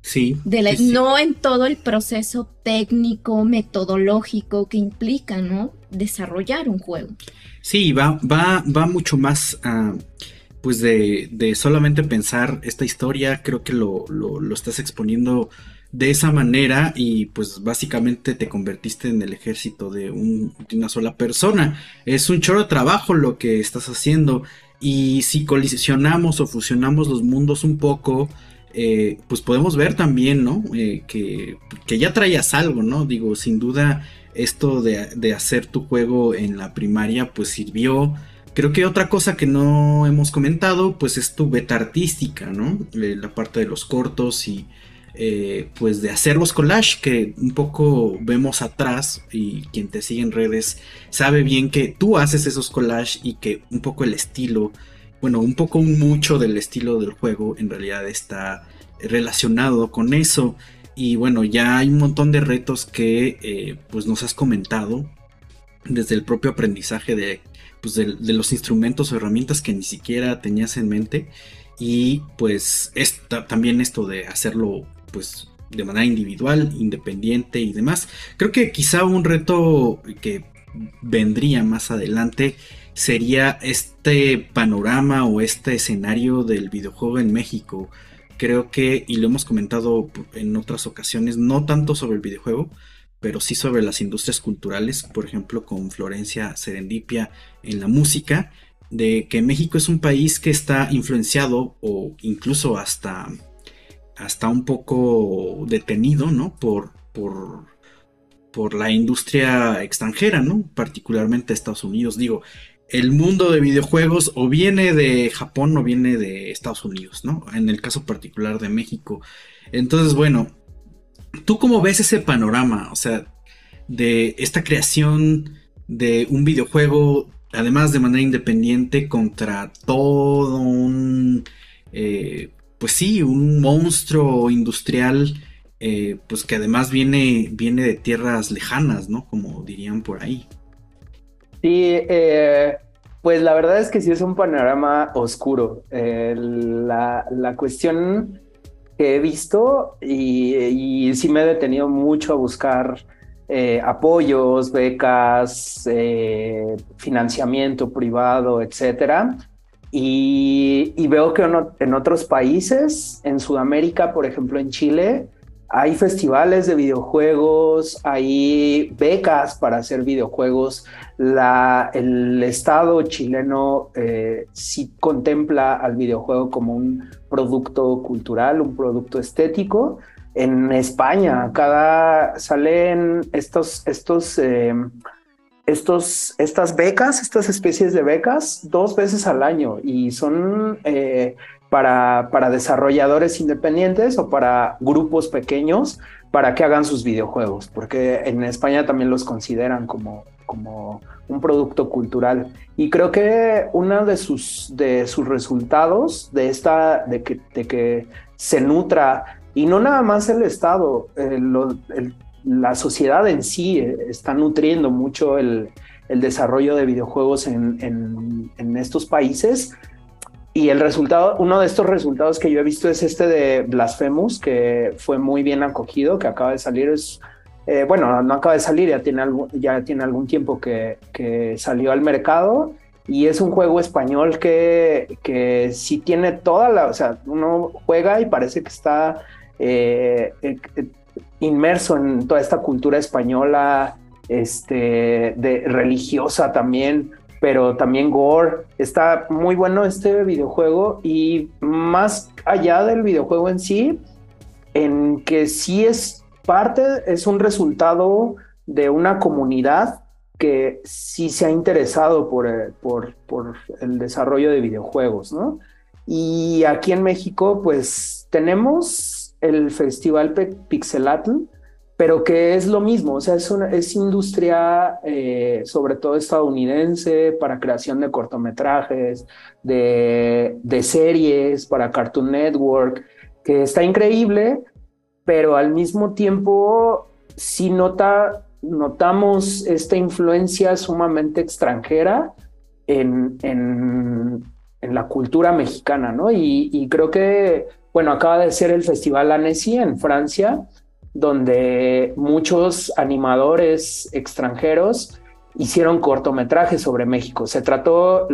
Sí. De la, No en todo el proceso técnico, metodológico que implica, ¿no? Desarrollar un juego. Sí, va, va, va mucho más a pues de, de solamente pensar esta historia, creo que lo, lo, estás exponiendo de esa manera y pues básicamente te convertiste en el ejército de, un, de una sola persona. Es un choro de trabajo lo que estás haciendo y si colisionamos o fusionamos los mundos un poco, eh, pues podemos ver también, ¿no? Eh, que, que, ya traías algo, ¿no? Digo, sin duda esto de, de hacer tu juego en la primaria pues sirvió Creo que otra cosa que no hemos comentado, pues es tu beta artística, ¿no? Eh, la parte de los cortos y eh, pues de hacer los collages que un poco vemos atrás y quien te sigue en redes sabe bien que tú haces esos collages y que un poco el estilo, bueno, un poco mucho del estilo del juego en realidad está relacionado con eso. Y bueno, ya hay un montón de retos que eh, pues nos has comentado desde el propio aprendizaje de pues de, los instrumentos o herramientas que ni siquiera tenías en mente y pues también esto de hacerlo pues de manera individual, independiente y demás. Creo que quizá un reto que vendría más adelante sería este panorama o este escenario del videojuego en México. Creo que, y lo hemos comentado en otras ocasiones, no tanto sobre el videojuego, pero sí sobre las industrias culturales, por ejemplo con Florencia Serendipia en la música, de que México es un país que está influenciado o incluso hasta, hasta un poco detenido, ¿no? Por, por, por la industria extranjera, ¿no? Particularmente Estados Unidos. Digo, el mundo de videojuegos o viene de Japón o viene de Estados Unidos, ¿no? En el caso particular de México. Entonces, bueno, ¿Tú cómo ves ese panorama? O sea, de esta creación de un videojuego, además de manera independiente, contra todo un, eh, pues sí, un monstruo industrial, eh, pues que además viene, viene de tierras lejanas, ¿no? Como dirían por ahí. Sí, eh, pues la verdad es que sí es un panorama oscuro. la, la cuestión que he visto y, sí me he detenido mucho a buscar eh, apoyos, becas, eh, financiamiento privado, etcétera. Y, y, veo que en otros países, en Sudamérica, por ejemplo en Chile, hay festivales de videojuegos, hay becas para hacer videojuegos. La, el Estado chileno eh, sí contempla al videojuego como un producto cultural, un producto estético. En España, cada salen estos, estos, eh, estos, estas becas, estas especies de becas, dos veces al año y son eh, para, para desarrolladores independientes o para grupos pequeños para que hagan sus videojuegos, porque en España también los consideran como, como un producto cultural. Y creo que uno de sus, de sus resultados de esta, de que, de que se nutra, y no nada más el Estado, eh, la sociedad en sí eh, está nutriendo mucho el, el desarrollo de videojuegos en, en, en estos países, y el resultado, uno de estos resultados que yo he visto es este de Blasphemous, que fue muy bien acogido, que acaba de salir. Es, eh, bueno, no acaba de salir, ya tiene, ya tiene algún tiempo que, que, salió al mercado. Y es un juego español que, que sí tiene toda la. O sea, uno juega y parece que está eh, eh, inmerso en toda esta cultura española, este, de, religiosa también pero también gore. Está muy bueno este videojuego y más allá del videojuego en sí, en que sí es parte, es un resultado de una comunidad que sí se ha interesado por, eh, por, por el desarrollo de videojuegos, ¿no? Y aquí en México, pues tenemos el Festival Pixelatl, pero que es lo mismo, o sea, es, una, es industria eh, sobre todo estadounidense para creación de cortometrajes, de, de, series, para Cartoon Network, que está increíble, pero al mismo tiempo sí nota, notamos esta influencia sumamente extranjera en, en, en la cultura mexicana, ¿no? Y, y creo que, bueno, acaba de ser el Festival Annecy en Francia, donde muchos animadores extranjeros hicieron cortometrajes sobre México. Se trató,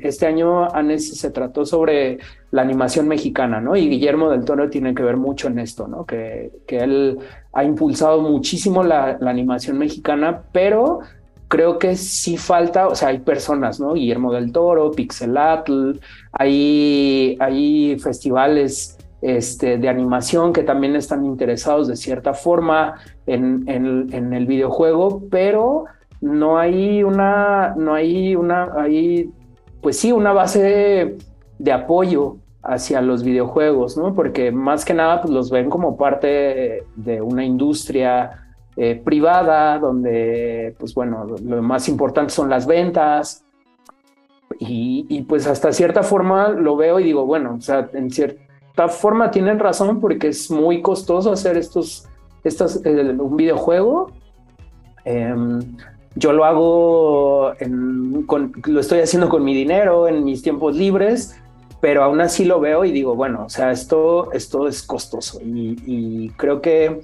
este año, Anes, se trató sobre la animación mexicana, ¿no? Y Guillermo del Toro tiene que ver mucho en esto, ¿no? Que, que él ha impulsado muchísimo la, animación mexicana, pero creo que sí falta, o sea, hay personas, ¿no? Guillermo del Toro, Pixelatl, hay, hay festivales este, de animación que también están interesados de cierta forma en, el videojuego, pero no hay una, no hay una, hay, pues sí, una base de, apoyo hacia los videojuegos, ¿no? Porque más que nada pues, los ven como parte de una industria eh, privada, donde, pues bueno, lo más importante son las ventas. Y, pues hasta cierta forma lo veo y digo, bueno, o sea, en cierto forma tienen razón porque es muy costoso hacer estos, estas, eh, un videojuego. Em, yo lo hago, lo estoy haciendo con mi dinero, en mis tiempos libres, pero aún así lo veo y digo, bueno, o sea, esto, esto es costoso y, creo que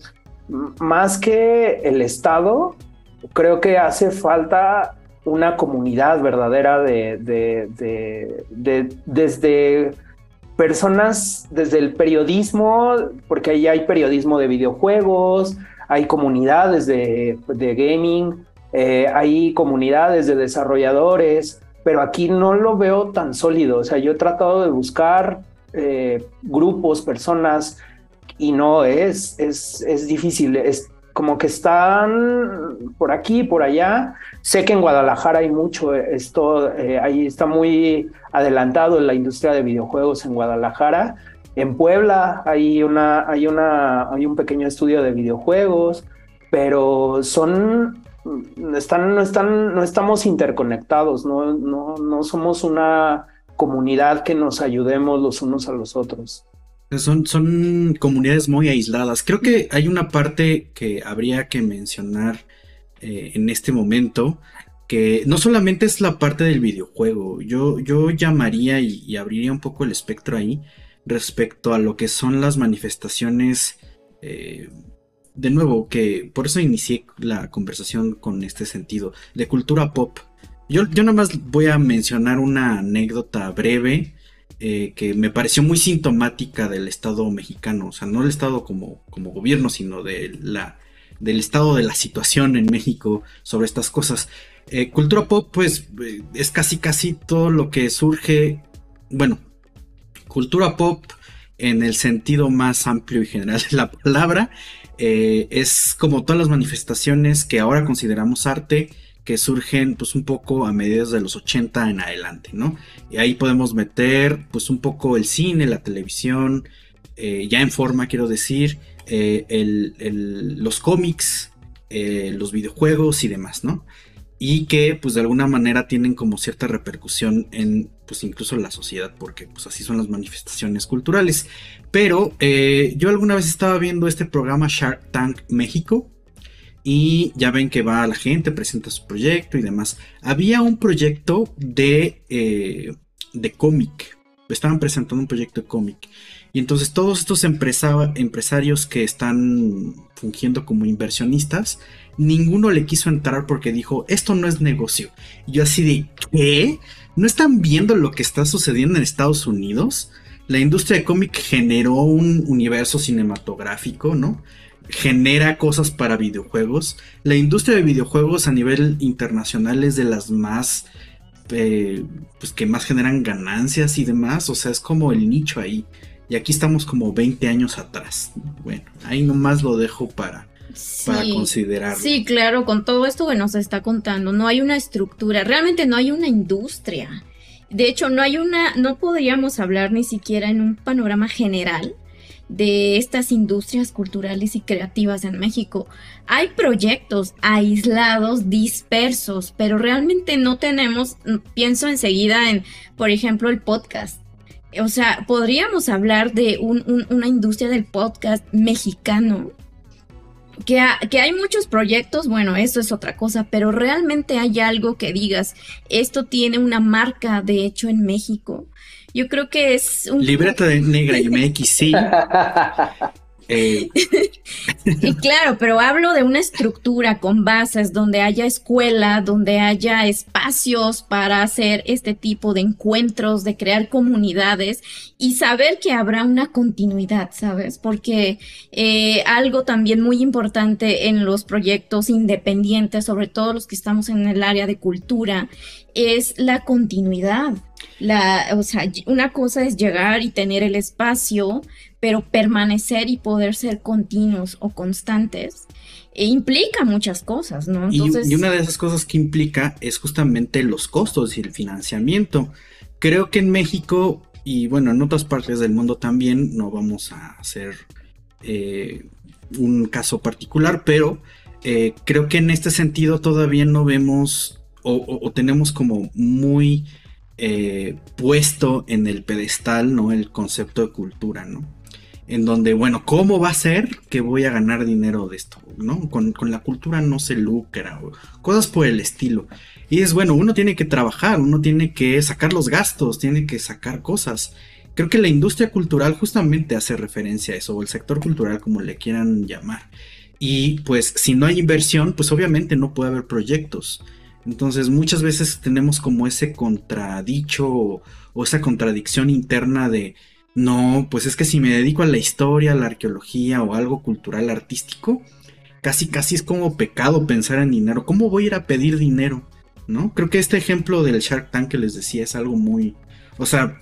más que el Estado, creo que hace falta una comunidad verdadera de, de, de desde personas desde el periodismo, porque ahí hay periodismo de videojuegos, hay comunidades de, gaming, eh, hay comunidades de desarrolladores, pero aquí no lo veo tan sólido. O sea, yo he tratado de buscar eh, grupos, personas, y no es, es, es difícil. Es, como que están por aquí, por allá. Sé que en Guadalajara hay mucho, esto eh, ahí está muy adelantado la industria de videojuegos en Guadalajara. En Puebla hay una, hay una, hay un pequeño estudio de videojuegos, pero son están, no están, no estamos interconectados, no, no, no somos una comunidad que nos ayudemos los unos a los otros. Son, son comunidades muy aisladas. Creo que hay una parte que habría que mencionar eh, en este momento, que no solamente es la parte del videojuego, yo, yo llamaría y, abriría un poco el espectro ahí respecto a lo que son las manifestaciones, eh, de nuevo, que por eso inicié la conversación con este sentido, de cultura pop. Yo, yo nada más voy a mencionar una anécdota breve eh, que me pareció muy sintomática del Estado mexicano, o sea, no el Estado como, como gobierno, sino de la, del estado de la situación en México sobre estas cosas. Eh, cultura pop, pues, eh, es casi casi todo lo que surge, bueno, cultura pop en el sentido más amplio y general de la palabra, es como todas las manifestaciones que ahora consideramos arte, que surgen pues un poco a mediados de los 80 en adelante, ¿no? Y ahí podemos meter pues un poco el cine, la televisión, eh, ya en forma quiero decir, eh, los cómics, eh, los videojuegos y demás, ¿no? Y que pues de alguna manera tienen como cierta repercusión en pues incluso la sociedad, porque pues así son las manifestaciones culturales. Pero yo alguna vez estaba viendo este programa Shark Tank México, y ya ven que va la gente, presenta su proyecto y demás. Había un proyecto de, eh, de cómic. Estaban presentando un proyecto de cómic. Y entonces todos estos empresarios que están fungiendo como inversionistas, ninguno le quiso entrar porque dijo, esto no es negocio. Y yo así de, ¿qué? ¿No están viendo lo que está sucediendo en Estados Unidos? La industria de cómic generó un universo cinematográfico, ¿no? Genera cosas para videojuegos. La industria de videojuegos a nivel internacional es de las más, eh, pues que más generan ganancias y demás. O sea, es como el nicho ahí. Y aquí estamos como 20 años atrás. Bueno, ahí nomás lo dejo para, para considerar. Sí, claro, con todo esto que nos está contando, no hay una estructura, realmente no hay una industria. De hecho, no hay una, no podríamos hablar ni siquiera en un panorama general de estas industrias culturales y creativas en México. Hay proyectos aislados, dispersos, pero realmente no tenemos, pienso enseguida en, por ejemplo, el podcast. O sea, podríamos hablar de una industria del podcast mexicano. Que, que hay muchos proyectos, bueno, eso es otra cosa, pero realmente hay algo que digas, esto tiene una marca de hecho en México yo creo que es un... Libreta de negra y MX, sí. <laughs> Eh, y claro, pero hablo de una estructura con bases donde haya escuela, donde haya espacios para hacer este tipo de encuentros, de crear comunidades y saber que habrá una continuidad, ¿sabes? Porque eh, algo también muy importante en los proyectos independientes, sobre todo los que estamos en el área de cultura, es la continuidad. La, o sea, una cosa es llegar y tener el espacio, pero permanecer y poder ser continuos o constantes e implica muchas cosas, ¿no? y, una de esas cosas que implica es justamente los costos y el financiamiento. Creo que en México y bueno, en otras partes del mundo también, no vamos a hacer eh, un caso particular, pero eh, creo que en este sentido todavía no vemos o tenemos como muy eh, puesto en el pedestal, ¿no? El concepto de cultura, ¿no? En donde, bueno, ¿cómo va a ser que voy a ganar dinero de esto? ¿No? Con, la cultura no se lucra, cosas por el estilo. Y es bueno, uno tiene que trabajar, uno tiene que sacar los gastos, tiene que sacar cosas. Creo que la industria cultural justamente hace referencia a eso, o el sector cultural como le quieran llamar. Y pues si no hay inversión, pues obviamente no puede haber proyectos. Entonces muchas veces tenemos como ese contradicho o, esa contradicción interna de, no, pues es que si me dedico a la historia, a la arqueología o algo cultural artístico, casi casi es como pecado pensar en dinero. ¿Cómo voy a ir a pedir dinero? ¿No? Creo que este ejemplo del Shark Tank que les decía es algo muy... O sea,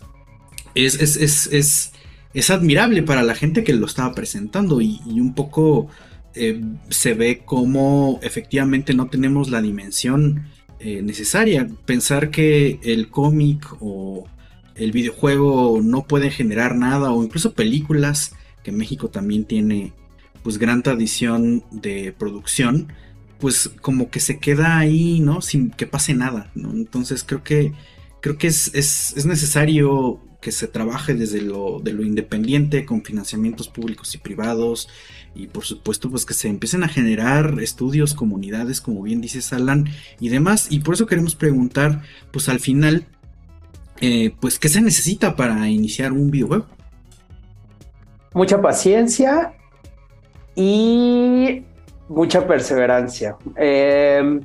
es, es, es, es, admirable para la gente que lo estaba presentando y, un poco eh, se ve como efectivamente no tenemos la dimensión eh, necesaria. Pensar que el cómic o el videojuego no puede generar nada o incluso películas, que México también tiene pues gran tradición de producción, pues como que se queda ahí, ¿no? Sin que pase nada, Entonces creo que creo que es, es, necesario que se trabaje desde lo, lo independiente, con financiamientos públicos y privados, y por supuesto pues que se empiecen a generar estudios, comunidades, como bien dice Alan, y demás, y por eso queremos preguntar, pues al final, eh, pues qué se necesita para iniciar un videojuego. mucha paciencia y mucha perseverancia. Em,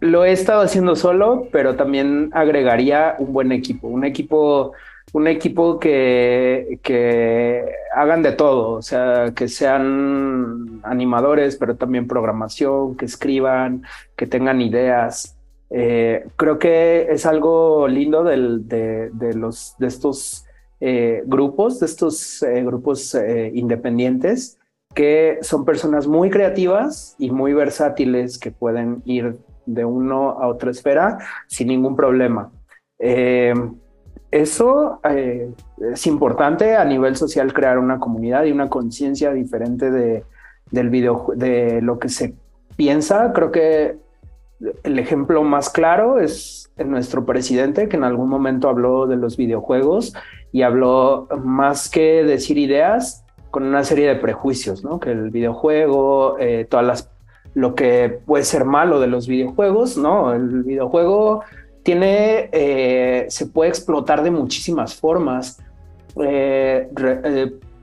lo he estado haciendo solo, pero también agregaría un buen equipo, un equipo, un equipo que, que hagan de todo, o sea, que sean animadores, pero también programación, que escriban, que tengan ideas. Eh, creo que es algo lindo de, los, de estos eh, grupos, de estos eh, grupos independientes, que son personas muy creativas y muy versátiles que pueden ir de uno a otra esfera sin ningún problema. Eso es importante a nivel social crear una comunidad y una conciencia diferente de, del video, de lo que se piensa. Creo que el ejemplo más claro es nuestro presidente, que en algún momento habló de los videojuegos y habló más que decir ideas con una serie de prejuicios, ¿no? Que el videojuego, eh, todas las lo que puede ser malo de los videojuegos, ¿no? El videojuego tiene, eh, se puede explotar de muchísimas formas. Eh,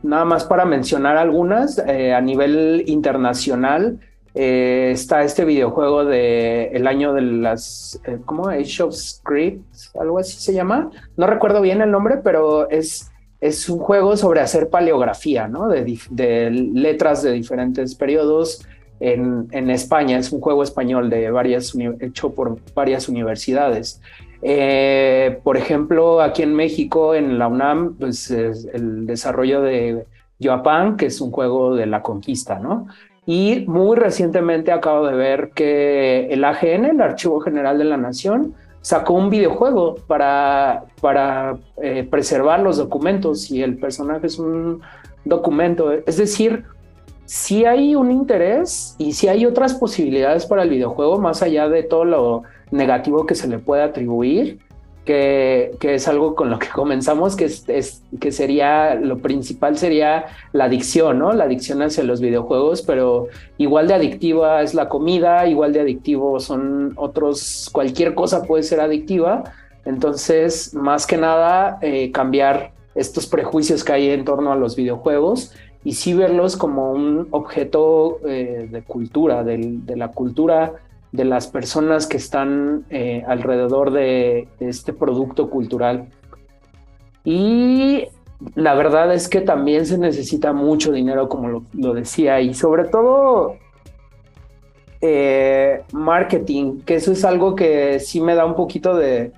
nada más para mencionar algunas, a nivel internacional, eh, está este videojuego de el año de las, eh, ¿cómo? Age of Scripts, algo así se llama. No recuerdo bien el nombre, pero es, es un juego sobre hacer paleografía, ¿no? De, de letras de diferentes periodos en, en, España. Es un juego español de varias, hecho por varias universidades. Eh, por ejemplo, aquí en México, en la UNAM, pues el desarrollo de Yoapan, que es un juego de la conquista, ¿no? Y muy recientemente acabo de ver que el AGN, el Archivo General de la Nación, sacó un videojuego para, para eh, preservar los documentos y el personaje es un documento. Es decir, si hay un interés y si hay otras posibilidades para el videojuego más allá de todo lo negativo que se le puede atribuir que, es algo con lo que comenzamos, que, es, que sería, lo principal sería la adicción, ¿no? La adicción hacia los videojuegos, pero igual de adictiva es la comida, igual de adictivo son otros, cualquier cosa puede ser adictiva. Entonces, más que nada, eh, cambiar estos prejuicios que hay en torno a los videojuegos y sí verlos como un objeto eh, de cultura, de, de la cultura de las personas que están eh, alrededor de, este producto cultural. Y la verdad es que también se necesita mucho dinero, como lo, decía, y sobre todo eh, marketing, que eso es algo que sí me da un poquito de,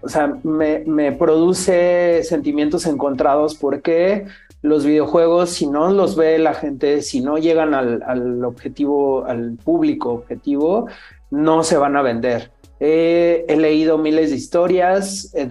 o sea, me, produce sentimientos encontrados porque los videojuegos, si no los ve la gente, si no llegan al, objetivo, al público objetivo, no se van a vender. he leído miles de historias eh,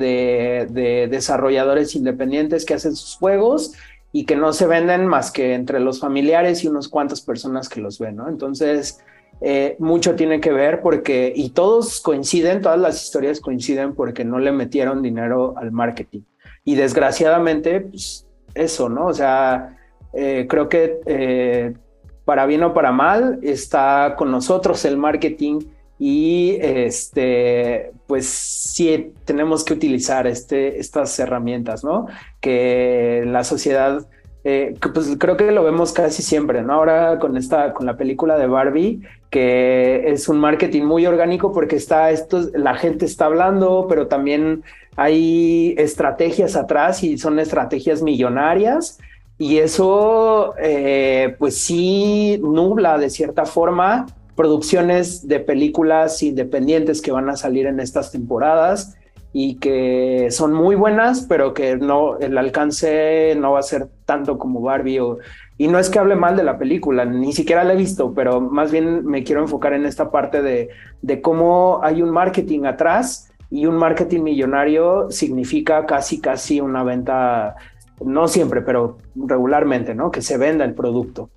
de, desarrolladores independientes que hacen sus juegos y que no se venden más que entre los familiares y unos cuantas personas que los ven, ¿no? Entonces, eh, mucho tiene que ver porque, y todos coinciden, todas las historias coinciden porque no le metieron dinero al marketing. Y desgraciadamente, pues eso, ¿no? O sea, eh, creo que para bien o para mal, está con nosotros el marketing y este, pues sí tenemos que utilizar este, estas herramientas, ¿no? Que la sociedad, eh, pues creo que lo vemos casi siempre, ¿no? Ahora con esta, con la película de Barbie, que es un marketing muy orgánico porque está esto, la gente está hablando, pero también hay estrategias atrás y son estrategias millonarias. Y eso, eh, pues sí, nubla de cierta forma producciones de películas independientes que van a salir en estas temporadas y que son muy buenas, pero que no, el alcance no va a ser tanto como Barbie o, y no es que hable mal de la película, ni siquiera la he visto, pero más bien me quiero enfocar en esta parte de, de cómo hay un marketing atrás y un marketing millonario significa casi, casi una venta no siempre, pero regularmente, ¿no? Que se venda el producto.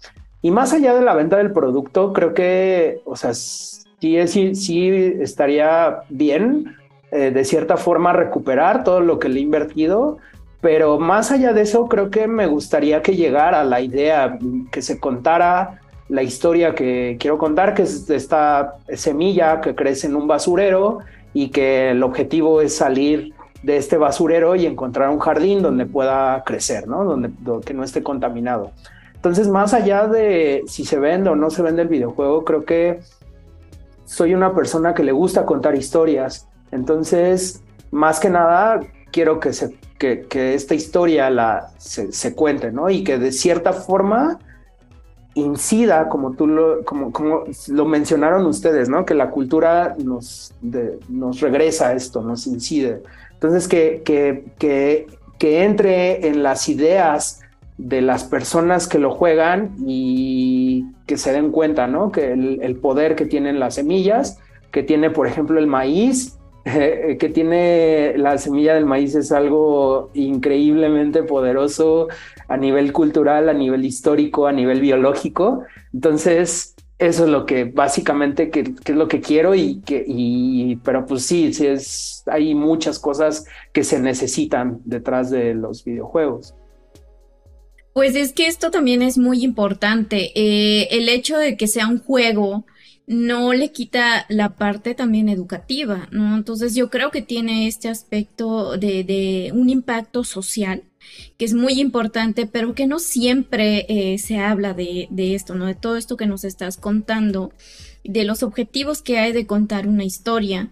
Y más allá de la venta del producto, creo que, o sea, sí, sí, sí estaría bien eh, de cierta forma recuperar todo lo que le he invertido, pero más allá de eso, creo que me gustaría que llegara la idea, que se contara la historia que quiero contar, que es esta semilla que crece en un basurero y que el objetivo es salir de este basurero y encontrar un jardín donde pueda crecer, ¿no? Donde, que no esté contaminado. Entonces, más allá de si se vende o no se vende el videojuego, creo que soy una persona que le gusta contar historias. Entonces, más que nada, quiero que, se, que, esta historia la, se, cuente, ¿no? Y que de cierta forma incida, como tú lo, como, como lo mencionaron ustedes, ¿no? Que la cultura nos, nos regresa a esto, nos incide. Entonces, que, que, que, que entre en las ideas de las personas que lo juegan y que se den cuenta, ¿no? Que el, poder que tienen las semillas, que tiene, por ejemplo, el maíz, <laughs> que tiene la semilla del maíz es algo increíblemente poderoso a nivel cultural, a nivel histórico, a nivel biológico. Entonces, eso es lo que básicamente que, es lo que quiero y que y pero pues sí, sí es hay muchas cosas que se necesitan detrás de los videojuegos. Pues es que esto también es muy importante. Eh, el hecho de que sea un juego no le quita la parte también educativa, ¿no? Entonces yo creo que tiene este aspecto de, de un impacto social que es muy importante, pero que no siempre eh, se habla de, de esto, ¿no? De todo esto que nos estás contando, de los objetivos que hay de contar una historia.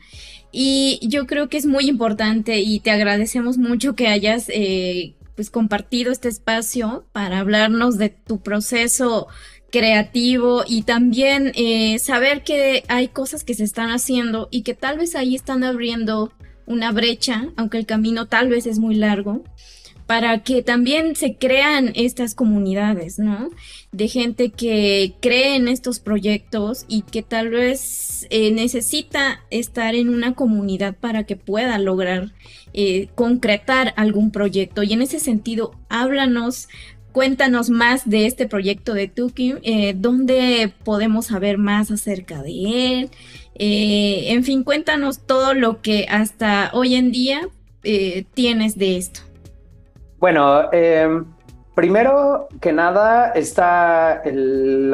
Y yo creo que es muy importante y te agradecemos mucho que hayas eh, pues compartido este espacio para hablarnos de tu proceso creativo y también eh, saber que hay cosas que se están haciendo y que tal vez ahí están abriendo una brecha, aunque el camino tal vez es muy largo, para que también se crean estas comunidades, ¿no? De gente que cree en estos proyectos y que tal vez eh, necesita estar en una comunidad para que pueda lograr eh, concretar algún proyecto. Y en ese sentido, háblanos Cuéntanos más de este proyecto de Tuki, eh, dónde podemos saber más acerca de él. Eh, en fin, cuéntanos todo lo que hasta hoy en día eh, tienes de esto. Bueno, em, primero que nada está el,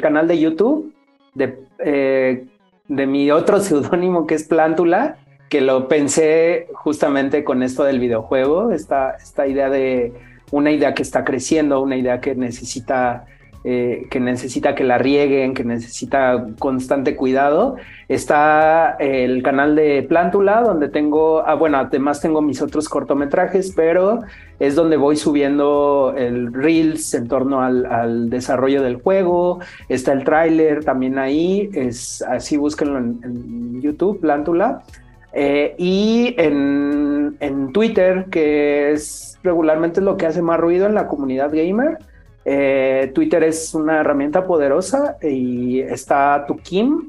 canal de YouTube de, de mi otro <laughs> seudónimo que es Plántula que lo pensé justamente con esto del videojuego, esta, esta idea de una idea que está creciendo, una idea que necesita, eh, que necesita que la rieguen, que necesita constante cuidado. Está el canal de Plántula, donde tengo, ah, bueno, además tengo mis otros cortometrajes, pero es donde voy subiendo el reels en torno al, desarrollo del juego. Está el tráiler también ahí, es así búsquenlo en, en YouTube, Plántula. Eh, y en, en, Twitter, que es regularmente lo que hace más ruido en la comunidad gamer. Eh, Twitter es una herramienta poderosa y está Tukim,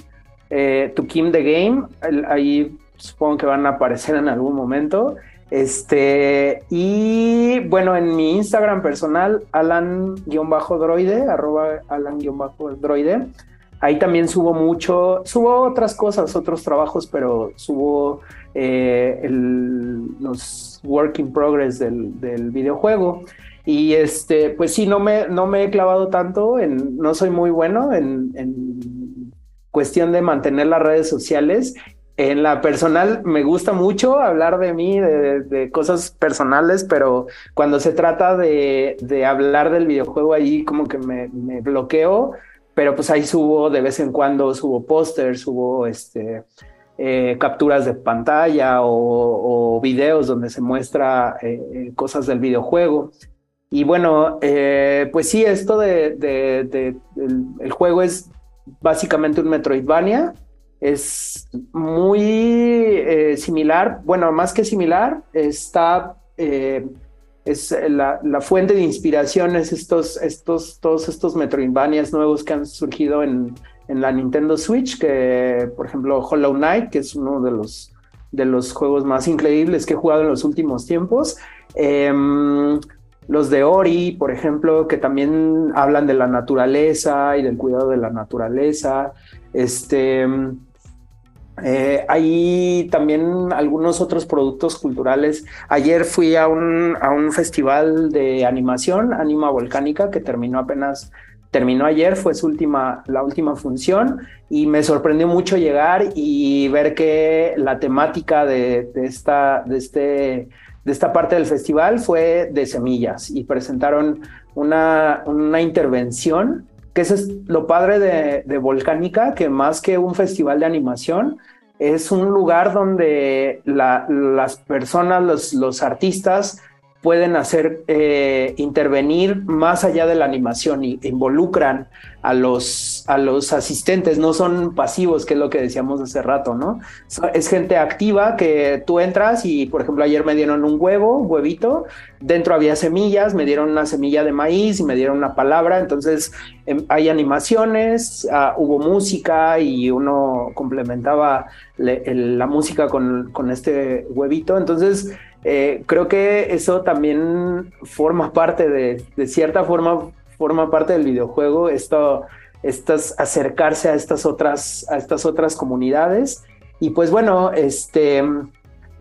eh, Tukim the Game. ahí supongo que van a aparecer en algún momento. Este, y bueno, en mi Instagram personal, alan-droide, arroba alan-droide. Ahí también subo mucho, subo otras cosas, otros trabajos, pero subo eh, los work in progress del, videojuego. Y este, pues sí, no me, no me he clavado tanto en, no soy muy bueno en, en cuestión de mantener las redes sociales. En la personal me gusta mucho hablar de mí, de, cosas personales, pero cuando se trata de, de, hablar del videojuego ahí como que me bloqueo pero pues ahí subo de vez en cuando, subo pósters, subo este, eh, capturas de pantalla o, videos donde se muestra eh, eh, cosas del videojuego. Y bueno, pues sí, esto de, el, juego es básicamente un Metroidvania. Es muy similar, bueno, más que similar, está es eh, la, fuente de inspiración es estos, estos, todos estos Metroidvanias nuevos que han surgido en, en, la Nintendo Switch, que por ejemplo Hollow Knight, que es uno de los, de los juegos más increíbles que he jugado en los últimos tiempos. Em, los de Ori, por ejemplo, que también hablan de la naturaleza y del cuidado de la naturaleza. Este, eh, hay también algunos otros productos culturales. Ayer fui a un, a un festival de animación, Anima Volcánica, que terminó apenas terminó ayer, fue su última, la última función y me sorprendió mucho llegar y ver que la temática de, esta, de, este, de esta parte del festival fue de semillas y presentaron una, una intervención que eso es lo padre de, de Volcánica, que más que un festival de animación, es un lugar donde las personas, los, los artistas, pueden hacer eh, intervenir más allá de la animación y involucran a los, a los asistentes, no son pasivos, que es lo que decíamos hace rato, ¿no? Es gente activa que tú entras y, por ejemplo, ayer me dieron un huevo, huevito, dentro había semillas, me dieron una semilla de maíz y me dieron una palabra, entonces em, hay animaciones, ah, hubo música y uno complementaba la música con, con este huevito, entonces eh, creo que eso también forma parte de, de cierta forma, forma parte del videojuego, esto, estas, acercarse a estas otras, a estas otras comunidades. Y pues bueno, este,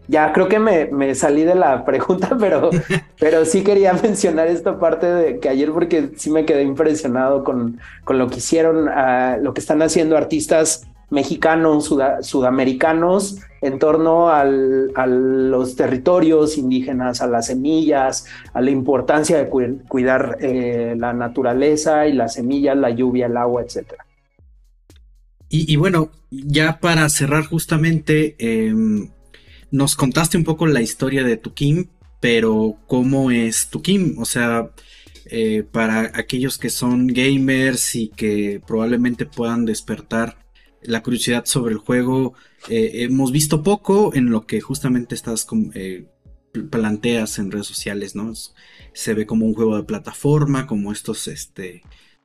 ya creo que me, me, salí de la <laughs> pregunta, pero, pero sí quería <laughs> mencionar esta parte de que ayer porque sí me quedé impresionado con, con lo que hicieron, uh, lo que están haciendo artistas mexicanos, sudamericanos, en torno a los territorios indígenas, a las semillas, a la importancia de cuidar eh, la naturaleza y las semillas, la lluvia, el agua, etc. Y, bueno, ya para cerrar justamente, em, nos contaste un poco la historia de Tukim, pero ¿cómo es Tukim? O sea, eh, para aquellos que son gamers y que probablemente puedan despertar la curiosidad sobre el juego. Eh, hemos visto poco en lo que justamente estás eh, planteas en redes sociales, ¿no? se ve como un juego de plataforma, como estos, este,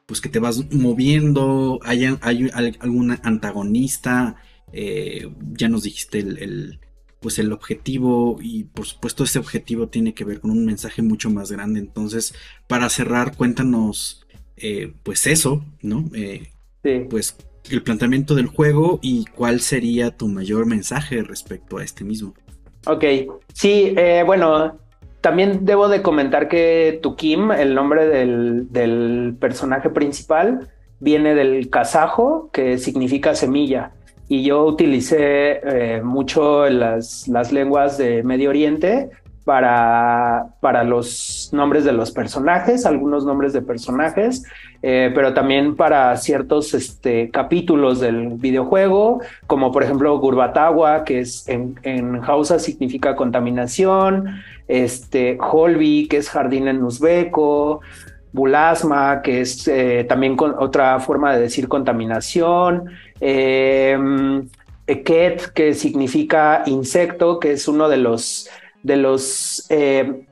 pues que te vas moviendo, hay, hay algún antagonista, eh, ya nos dijiste el, pues el objetivo y por supuesto ese objetivo tiene que ver con un mensaje mucho más grande. Entonces, para cerrar, cuéntanos, pues eso, ¿no? sí. Pues el planteamiento del juego y cuál sería tu mayor mensaje respecto a este mismo. Ok, sí, eh, bueno, también debo de comentar que Tukim, el nombre del, personaje principal, viene del kazajo, que significa semilla. Y yo utilicé eh, mucho las, las lenguas de Medio Oriente para, para los nombres de los personajes, algunos nombres de personajes, eh, pero también para ciertos este, capítulos del videojuego, como por ejemplo Gurbatawa, que es en, en Hausa significa contaminación, este, Holby, que es jardín en uzbeco, Bulasma, que es eh, también con otra forma de decir contaminación, eh, Eket, que significa insecto, que es uno de los de los eh,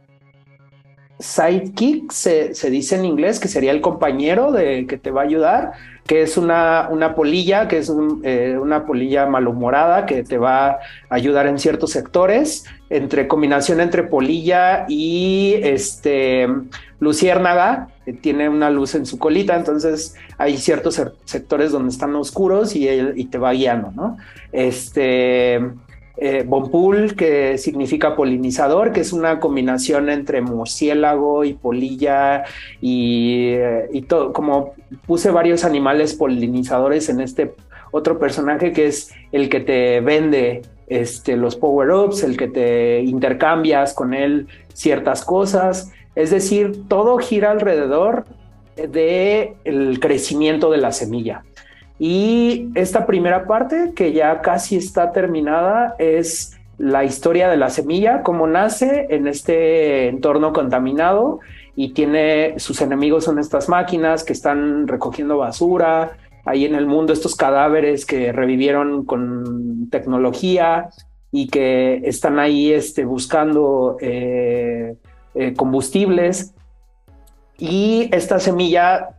sidekicks, se, dice en inglés, que sería el compañero de, que te va a ayudar, que es una, una polilla, que es eh, una polilla malhumorada que te va a ayudar en ciertos sectores, entre combinación entre polilla y este luciérnaga, que tiene una luz en su colita, entonces hay ciertos sectores donde están oscuros y, y te va guiando, ¿no? Este eh, Bonpool, que significa polinizador, que es una combinación entre murciélago y polilla y, eh, todo, como puse varios animales polinizadores en este otro personaje que es el que te vende este, los power-ups, el que te intercambias con él ciertas cosas, es decir, todo gira alrededor del el crecimiento de la semilla. Y esta primera parte, que ya casi está terminada, es la historia de la semilla, cómo nace en este entorno contaminado y tiene sus enemigos son estas máquinas que están recogiendo basura, ahí en el mundo estos cadáveres que revivieron con tecnología y que están ahí este, buscando eh, eh, combustibles. Y esta semilla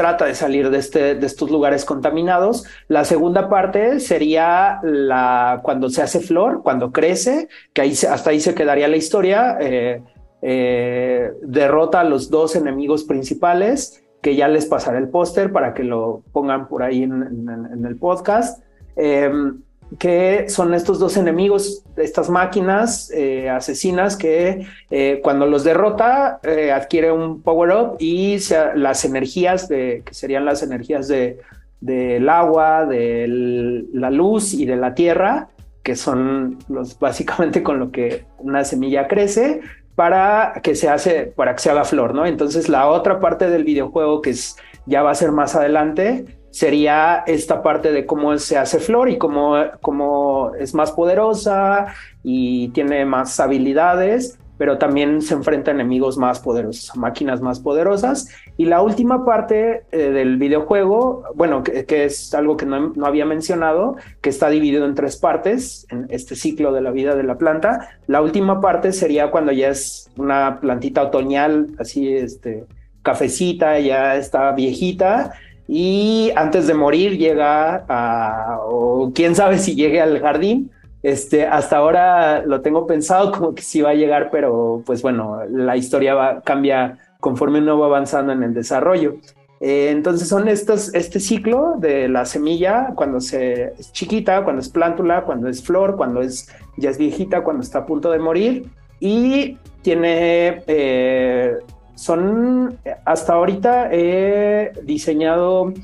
trata de salir de, este, de estos lugares contaminados. La segunda parte sería la, cuando se hace flor, cuando crece, que ahí, hasta ahí se quedaría la historia. Eh, eh, derrota a los dos enemigos principales, que ya les pasaré el póster para que lo pongan por ahí en, el podcast. Em, que son estos dos enemigos, estas máquinas eh, asesinas que eh, cuando los derrota adquiere un power-up y las energías de, que serían las energías de, del agua, de la luz y de la tierra, que son los básicamente con lo que una semilla crece, para que se hace, para que se haga flor, ¿no? Entonces la otra parte del videojuego que es, ya va a ser más adelante sería esta parte de cómo se hace flor y cómo, cómo es más poderosa y tiene más habilidades pero también se enfrenta a enemigos más poderosos, máquinas más poderosas. Y la última parte eh, del videojuego, bueno, que, es algo que no, había mencionado, que está dividido en tres partes, en este ciclo de la vida de la planta. La última parte sería cuando ya es una plantita otoñal, así, este, cafecita, ya está viejita. Y antes de morir llega a, o quién sabe si llegue al jardín, este, hasta ahora lo tengo pensado como que sí va a llegar, pero pues bueno, la historia va, cambia conforme uno va avanzando en el desarrollo. Eh, entonces son estos, este ciclo de la semilla cuando se, es chiquita, cuando es plántula, cuando es flor, cuando es, ya es viejita, cuando está a punto de morir. Y tiene, eh, son, hasta ahorita he diseñado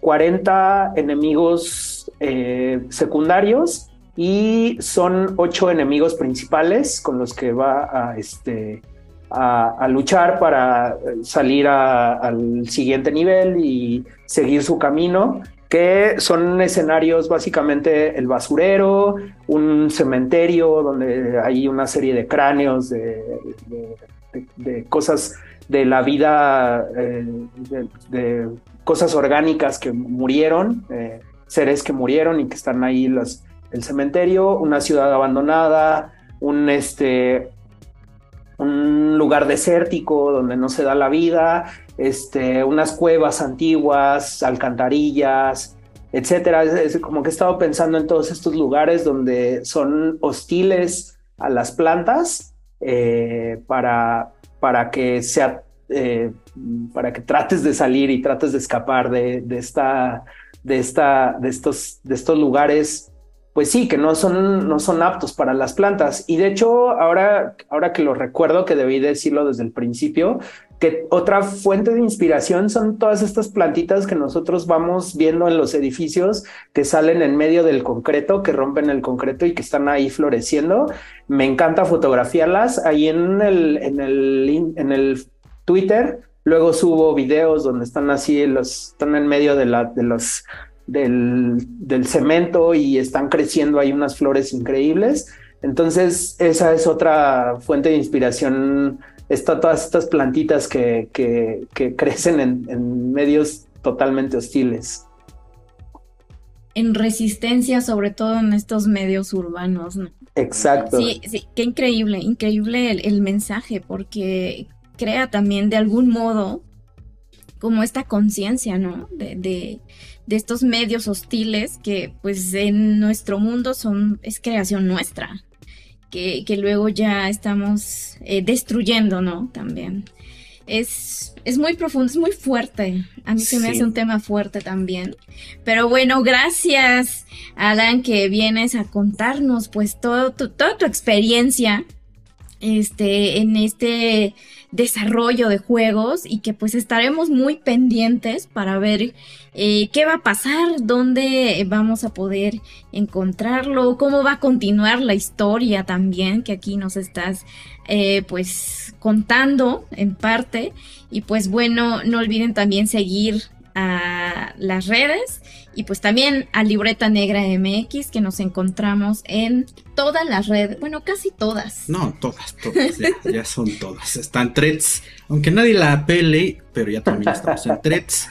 40 enemigos eh, secundarios y son ocho enemigos principales con los que va a, este, a, luchar para salir al siguiente nivel y seguir su camino, que son escenarios básicamente el basurero, un cementerio donde hay una serie de cráneos, de, cosas de la vida, eh, de, cosas orgánicas que murieron, eh, seres que murieron y que están ahí las el cementerio, una ciudad abandonada, un, este, un lugar desértico donde no se da la vida, este, unas cuevas antiguas, alcantarillas, etcétera. Es, como que he estado pensando en todos estos lugares donde son hostiles a las plantas eh, para, para que sea eh, para que trates de salir y trates de escapar de, de esta de esta de estos de estos lugares pues sí, que no son, no son aptos para las plantas. Y de hecho, ahora, ahora que lo recuerdo, que debí decirlo desde el principio, que otra fuente de inspiración son todas estas plantitas que nosotros vamos viendo en los edificios que salen en medio del concreto, que rompen el concreto y que están ahí floreciendo. Me encanta fotografiarlas. Ahí en el, en el, en el Twitter, luego subo videos donde están así, los, están en medio de, la, de los del, cemento y están creciendo ahí unas flores increíbles. Entonces, esa es otra fuente de inspiración. Está todas estas plantitas que, que, <laughs> crecen en, medios totalmente hostiles. En resistencia, sobre todo en estos medios urbanos. Exacto. Sí, sí, qué increíble, increíble el, mensaje, porque crea también de algún modo como esta conciencia, ¿no? de, de estos medios hostiles que pues en nuestro mundo son, es creación nuestra, que, luego ya estamos eh, destruyendo, ¿no? También. Es, es, muy profundo, es muy fuerte. A mí se me hace un tema fuerte también. Pero bueno, gracias, Alan, que vienes a contarnos pues todo toda tu experiencia este, en este desarrollo de juegos y que pues estaremos muy pendientes para ver eh, qué va a pasar, dónde vamos a poder encontrarlo, cómo va a continuar la historia también que aquí nos estás eh, pues contando en parte y pues bueno no olviden también seguir a las redes y pues también a Libreta Negra MX que nos encontramos en todas las redes, bueno, casi todas. No, todas, todas, ya, son todas. Están threads, aunque nadie la apele, pero ya también estamos en threads.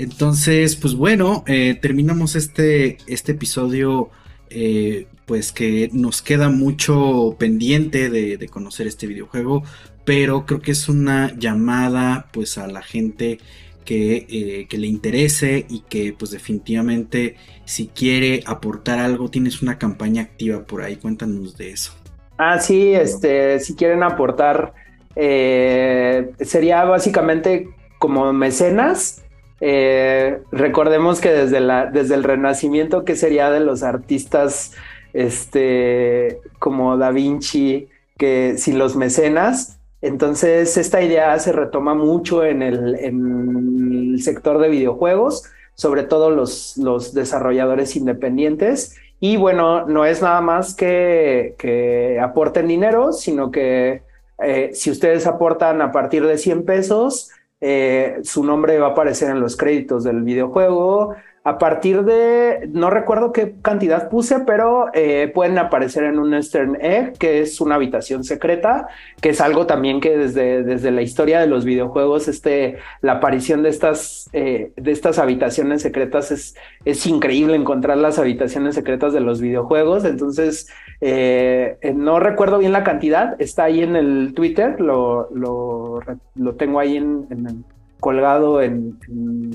Entonces, pues bueno, eh, terminamos este, este episodio, eh, pues que nos queda mucho pendiente de, conocer este videojuego, pero creo que es una llamada pues a la gente eh, que, le interese y que pues definitivamente si quiere aportar algo tienes una campaña activa por ahí, cuéntanos de eso. Ah, sí, este, si quieren aportar, eh, sería básicamente como mecenas Eh, recordemos que desde, la, desde el renacimiento, que sería de los artistas este, como Da Vinci, que sin los mecenas, entonces esta idea se retoma mucho en el, en el sector de videojuegos, sobre todo los, los desarrolladores independientes. Y bueno, no es nada más que, que aporten dinero, sino que eh, si ustedes aportan a partir de 100 pesos, eh, su nombre va a aparecer en los créditos del videojuego a partir de, no recuerdo qué cantidad puse, pero eh, pueden aparecer en un Eastern Egg, que es una habitación secreta, que es algo también que desde, desde la historia de los videojuegos, este, la aparición de estas, eh, de estas habitaciones secretas es, es increíble encontrar las habitaciones secretas de los videojuegos. Entonces, eh, no recuerdo bien la cantidad, está ahí en el Twitter, lo, lo, lo tengo ahí en, colgado en,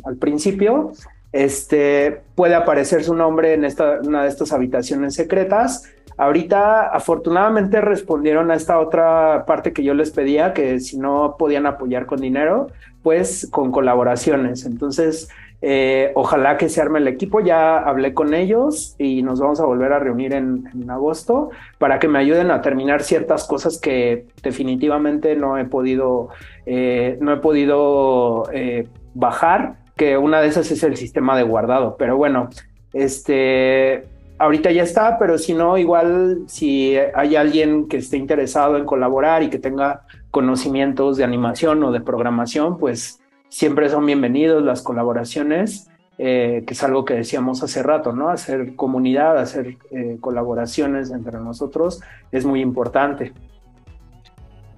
al principio este, puede aparecer su nombre en esta, una de estas habitaciones secretas. Ahorita, afortunadamente, respondieron a esta otra parte que yo les pedía, que si no podían apoyar con dinero, pues con colaboraciones. Entonces, eh, ojalá que se arme el equipo. Ya hablé con ellos y nos vamos a volver a reunir en, agosto para que me ayuden a terminar ciertas cosas que definitivamente no he podido, eh, no he podido eh, bajar que una de esas es el sistema de guardado. Pero bueno, este, ahorita ya está, pero si no, igual si hay alguien que esté interesado en colaborar y que tenga conocimientos de animación o de programación, pues siempre son bienvenidos las colaboraciones, eh, que es algo que decíamos hace rato, ¿no? Hacer comunidad, hacer eh, colaboraciones entre nosotros es muy importante.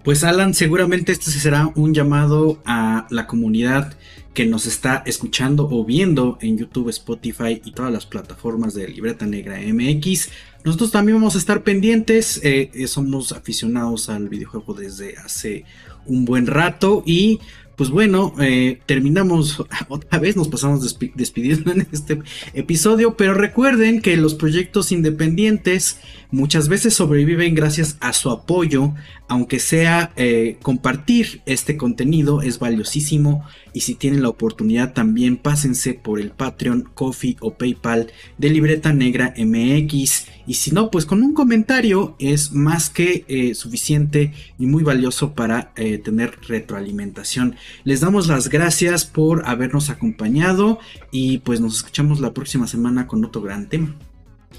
Pues Alan, seguramente este será un llamado a la comunidad que nos está escuchando o viendo en YouTube, Spotify y todas las plataformas de Libreta Negra MX. Nosotros también vamos a estar pendientes, eh, somos aficionados al videojuego desde hace un buen rato y pues bueno, eh, terminamos <laughs> otra vez, nos pasamos despidiendo en este episodio, pero recuerden que los proyectos independientes muchas veces sobreviven gracias a su apoyo, aunque sea eh, compartir este contenido es valiosísimo y si tienen la oportunidad también pásense por el Patreon, Coffee o PayPal de Libreta Negra MX y si no pues con un comentario es más que eh, suficiente y muy valioso para tener retroalimentación. Les damos las gracias por habernos acompañado y pues nos escuchamos la próxima semana con otro gran tema.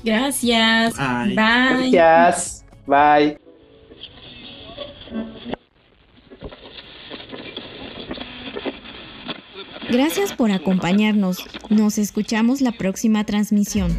Gracias. Bye. Gracias. Bye. Gracias por acompañarnos. Nos escuchamos la próxima transmisión.